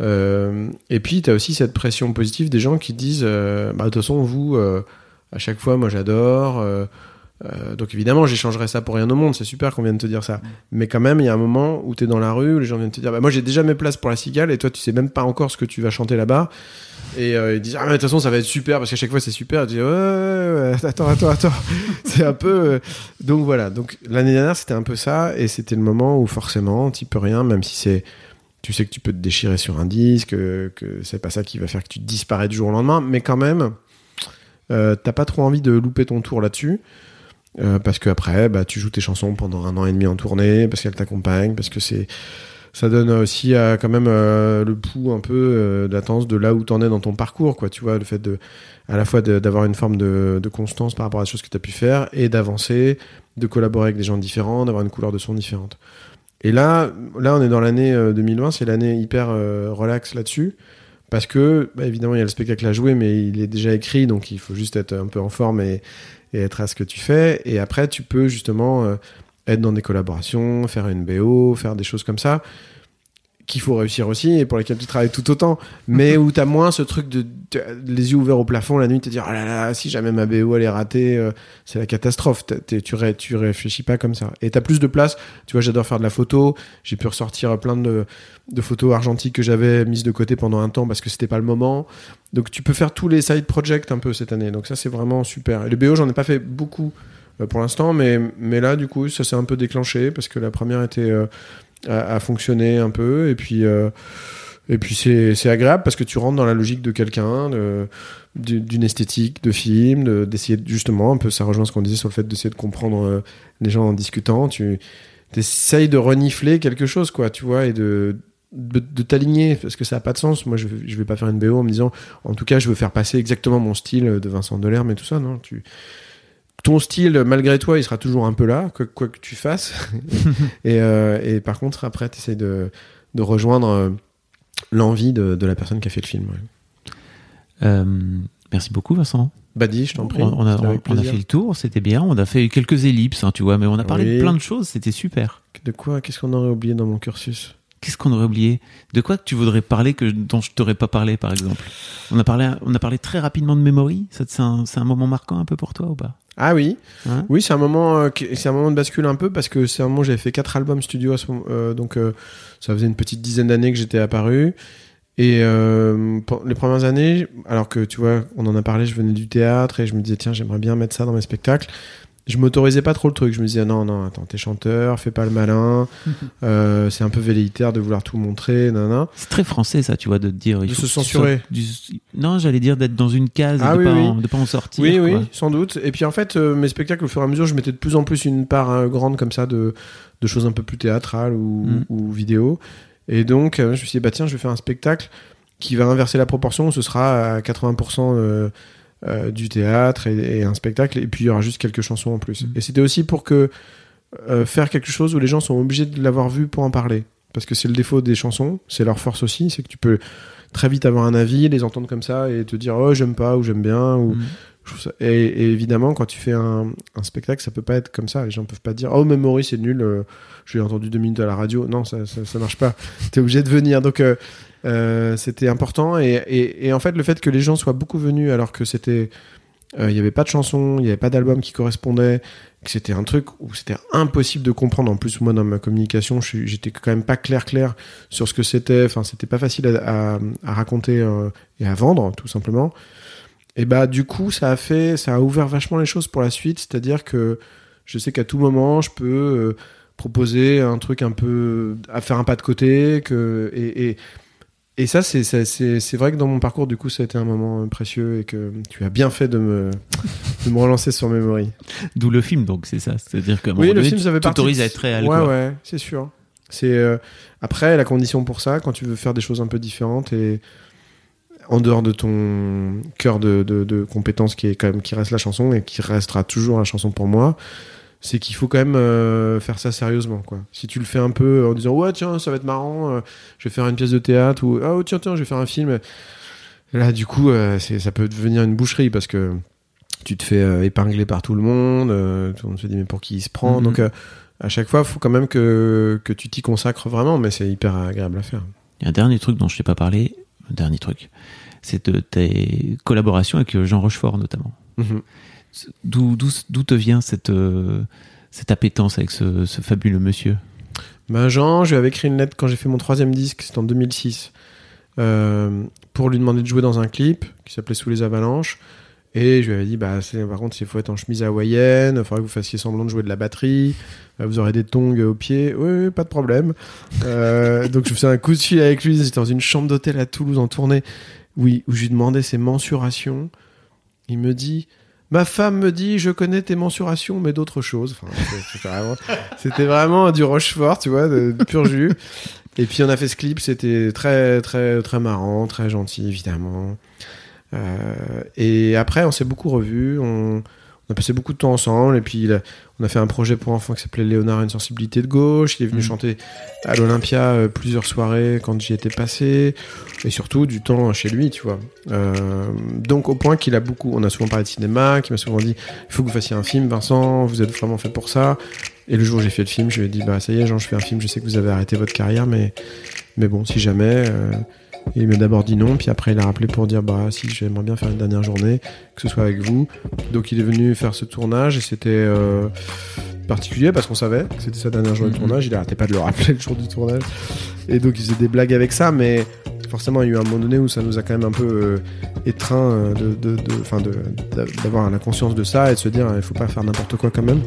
Euh, et puis, tu as aussi cette pression positive des gens qui disent, bah, de toute façon, vous, à chaque fois, moi j'adore. Euh, donc évidemment, j'échangerais ça pour rien au monde. C'est super qu'on vienne te dire ça. Mais quand même, il y a un moment où tu es dans la rue, où les gens viennent te dire, bah, moi j'ai déjà mes places pour la cigale, et toi tu sais même pas encore ce que tu vas chanter là-bas. Et euh, ils disent, ah mais de toute façon ça va être super, parce qu'à chaque fois c'est super. Et tu dis, ouais, ouais, ouais, attends, attends, attends. c'est un peu... euh, Donc voilà, donc l'année dernière c'était un peu ça, et c'était le moment où forcément, tu peux rien, même si c'est... Tu sais que tu peux te déchirer sur un disque, que, que c'est pas ça qui va faire que tu disparais du jour au lendemain, mais quand même, t'as pas trop envie de louper ton tour là-dessus. Euh, parce que après, bah, tu joues tes chansons pendant un an et demi en tournée, parce qu'elles t'accompagnent, parce que c'est ça donne aussi euh, quand même euh, le pouls un peu euh, d'attente de là où t'en es dans ton parcours, quoi. Tu vois, le fait de, à la fois d'avoir une forme de, constance par rapport à la chose que t'as pu faire et d'avancer, de collaborer avec des gens différents, d'avoir une couleur de son différente. Et là, là, on est dans l'année euh, 2020, c'est l'année hyper relax là-dessus. Parce que, bah, évidemment, il y a le spectacle à jouer, mais il est déjà écrit, donc il faut juste être un peu en forme et, être à ce que tu fais. Et après, tu peux justement euh, être dans des collaborations, faire une BO, faire des choses comme ça, qu'il faut réussir aussi et pour lesquelles tu travailles tout autant. Mais où tu as moins ce truc de, de- les yeux ouverts au plafond la nuit, te dire, oh là là, si jamais ma BO elle est ratée, euh, c'est la catastrophe. T'as- t'es- tu, ré- tu réfléchis pas comme ça. Et tu as plus de place. Tu vois, j'adore faire de la photo. J'ai pu ressortir plein de, de photos argentiques que j'avais mises de côté pendant un temps parce que c'était pas le moment. Donc tu peux faire tous les side projects un peu cette année. Donc ça c'est vraiment super. Et le BO j'en ai pas fait beaucoup euh, pour l'instant, mais, mais là du coup ça s'est un peu déclenché parce que la première était euh, a fonctionné un peu et puis euh, et puis c'est agréable parce que tu rentres dans la logique de quelqu'un, d'une esthétique de film, de- d'essayer de- justement un peu ça rejoint ce qu'on disait sur le fait d'essayer de comprendre euh, les gens en discutant. Tu essayes de renifler quelque chose quoi, tu vois, et de de, t'aligner parce que ça a pas de sens. Moi, je, je vais pas faire une BO en me disant, en tout cas, je veux faire passer exactement mon style de Vincent Delerme et tout ça. Non, tu, ton style, malgré toi, il sera toujours un peu là, quoi, quoi que tu fasses. et, euh, et par contre, après, tu essayes de, de rejoindre euh, l'envie de, de la personne qui a fait le film. ouais. Euh, merci beaucoup, Vincent. Badi, je t'en prie. On, on a, on fait le tour, c'était bien. On a fait quelques ellipses, hein, tu vois, mais on a parlé Oui. de plein de choses, c'était super. De quoi? Qu'est-ce qu'on aurait oublié dans mon cursus? Qu'est-ce qu'on aurait oublié? De quoi que tu voudrais parler que dont je t'aurais pas parlé, par exemple? On a parlé, on a parlé très rapidement de Memory. Ça, C'est un, c'est un moment marquant un peu pour toi ou pas? Ah oui, Hein oui, c'est un moment, euh, c'est un moment de bascule un peu parce que c'est un moment où j'avais fait quatre albums studio à ce moment, euh, donc euh, ça faisait une petite dizaine d'années que j'étais apparu. Et les premières années, alors que tu vois, on en a parlé, je venais du théâtre et je me disais tiens, j'aimerais bien mettre ça dans mes spectacles. Je m'autorisais pas trop le truc. Je me disais non, non, attends, t'es chanteur, fais pas le malin. Euh, c'est un peu velléitaire de vouloir tout montrer, nanana. C'est très français, ça, tu vois, de te dire. il De se censurer. du- Non, j'allais dire d'être dans une case Ah et de, oui, pas oui. En, de pas en sortir. Oui, oui, sans doute. Et puis en fait, euh, mes spectacles, au fur et à mesure, je mettais de plus en plus une part euh, grande comme ça de, de choses un peu plus théâtrales ou, Mm. ou vidéo. Et donc, euh, je me suis dit, bah tiens, je vais faire un spectacle qui va inverser la proportion. Ce sera à 80% euh, du théâtre et, et un spectacle. Et puis, il y aura juste quelques chansons en plus. Mm. Et c'était aussi pour que euh, faire quelque chose où les gens sont obligés de l'avoir vu pour en parler. Parce que c'est le défaut des chansons, c'est leur force aussi, c'est que tu peux très vite avoir un avis, les entendre comme ça et te dire oh j'aime pas ou j'aime bien ou Mm. je trouve ça- Et, et évidemment, quand tu fais un, un spectacle, ça peut pas être comme ça. Les gens peuvent pas dire Oh, Memory, c'est nul, euh, je l'ai entendu deux minutes à la radio. Non, ça, ça, ça marche pas. T'es obligé de venir. Donc, euh, euh, c'était important. Et, en fait, le fait que les gens soient beaucoup venus alors que c'était. euh, Il n'y avait pas de chanson, il n'y avait pas d'album qui correspondait, que c'était un truc où c'était impossible de comprendre. En plus, moi, dans ma communication, j'étais quand même pas clair clair sur ce que c'était. Enfin, c'était pas facile à, raconter euh, et à vendre, tout simplement. Et bah du coup, ça a fait, ça a ouvert vachement les choses pour la suite. C'est-à-dire que je sais qu'à tout moment, je peux euh, proposer un truc un peu à faire un pas de côté. Que et, et ça, c'est c'est- vrai que dans mon parcours, du coup, ça a été un moment précieux et que tu as bien fait de me de me relancer sur Memory. D'où le film, donc, c'est ça. C'est-à-dire que Oui, le film, ça fait t'autorise à être réel. Ouais, quoi. ouais, c'est sûr. C'est euh, après la condition pour ça, quand tu veux faire des choses un peu différentes et en dehors de ton cœur de, de, de compétences qui est quand même qui reste la chanson et qui restera toujours la chanson pour moi, c'est qu'il faut quand même euh, faire ça sérieusement quoi. Si tu le fais un peu en disant ouais tiens ça va être marrant, euh, je vais faire une pièce de théâtre ou ah oh, tiens tiens je vais faire un film, là du coup euh, ça peut devenir une boucherie parce que tu te fais épingler par tout le monde, tout le monde se dit mais pour qui il se prend? Mhm. donc à chaque fois, il faut quand même que, que tu t'y consacres vraiment, mais c'est hyper agréable à faire. Il y a un dernier truc dont je t'ai pas parlé, un dernier truc, c'est de tes collaborations avec Jean Rochefort notamment. Mhm. D'où te vient cette euh, cette appétence avec ce, fabuleux monsieur? Ben Jean, je lui avais écrit une lettre quand j'ai fait mon troisième disque, c'était en 2006, euh, pour lui demander de jouer dans un clip qui s'appelait Sous les avalanches. Et je lui avais dit, bah, par contre, il faut être en chemise hawaïenne, il faudrait que vous fassiez semblant de jouer de la batterie, euh, vous aurez des tongs aux pieds. Oui, pas de problème. Euh, donc, je faisais un coup de fil avec lui, j'étais dans une chambre d'hôtel à Toulouse en tournée, oui, où je lui demandais ses mensurations. Il me dit, ma femme me dit, je connais tes mensurations, mais d'autres choses. Enfin, c'est vraiment- c'était vraiment du Rochefort, tu vois, de, de pur jus. Et puis on a fait ce clip, c'était très très très marrant, très gentil évidemment. Euh, et après, on s'est beaucoup revus, on, on a passé beaucoup de temps ensemble, et puis il a- on a fait un projet pour enfants qui s'appelait Léonard une sensibilité de gauche. Il est venu Mhm. chanter à l'Olympia euh, plusieurs soirées quand j'y étais passé, et surtout du temps chez lui, tu vois. Euh, donc au point qu'il a beaucoup, on a souvent parlé de cinéma, qu'il m'a souvent dit, il faut que vous fassiez un film, Vincent, vous êtes vraiment fait pour ça. Et le jour où j'ai fait le film, je lui ai dit, bah ça y est, Jean, je fais un film, je sais que vous avez arrêté votre carrière, mais, mais bon, si jamais. euh, il m'a d'abord dit non, puis après il a rappelé pour dire bah si j'aimerais bien faire une dernière journée, que ce soit avec vous. Donc il est venu faire ce tournage et c'était euh, particulier parce qu'on savait que c'était sa dernière journée de Mhm. tournage. Il arrêtait pas de le rappeler le jour du tournage. Et donc il faisait des blagues avec ça, mais forcément il y a eu un moment donné où ça nous a quand même un peu euh, étreint euh, de, de, d'avoir la conscience de ça et de se dire il faut pas faire n'importe quoi quand même.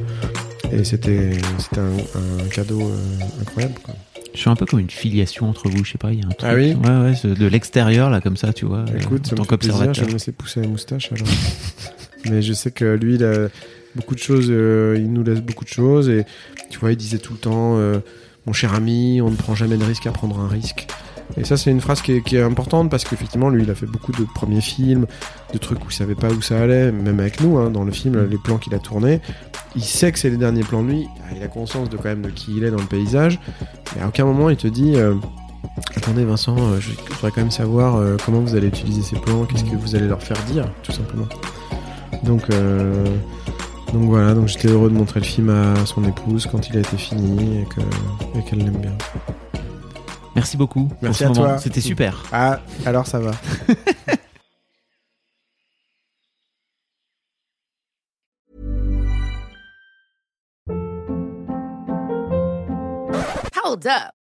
Et c'était c'était un, un cadeau euh, incroyable. Quoi. Je suis un peu comme une filiation entre vous, je sais pas, il y a un truc. Ah oui Ouais, ouais, de l'extérieur, là, comme ça, tu vois. euh, Écoute, ça en tant plaisir, je qu'observateur. vais me laisser pousser la moustache alors. Mais je sais que lui, il a beaucoup de choses, euh, il nous laisse beaucoup de choses et tu vois, il disait tout le temps, euh, mon cher ami, on ne prend jamais de risque à prendre un risque. Et ça, c'est une phrase qui est, qui est importante parce qu'effectivement, lui, il a fait beaucoup de premiers films, de trucs où il savait pas où ça allait, même avec nous, hein, dans le film, les plans qu'il a tournés. Il sait que c'est les derniers plans de lui, il a conscience de quand même de qui il est dans le paysage, mais à aucun moment il te dit. euh, Attendez Vincent, euh, je voudrais quand même savoir euh, comment vous allez utiliser ces plans, qu'est-ce que vous allez leur faire dire, tout simplement. Donc, euh, donc voilà, donc j'étais heureux de montrer le film à son épouse quand il a été fini et qu'elle l'aime bien. Merci beaucoup pour Merci ce à moment. toi. C'était super. Ah, alors ça va. Hold up.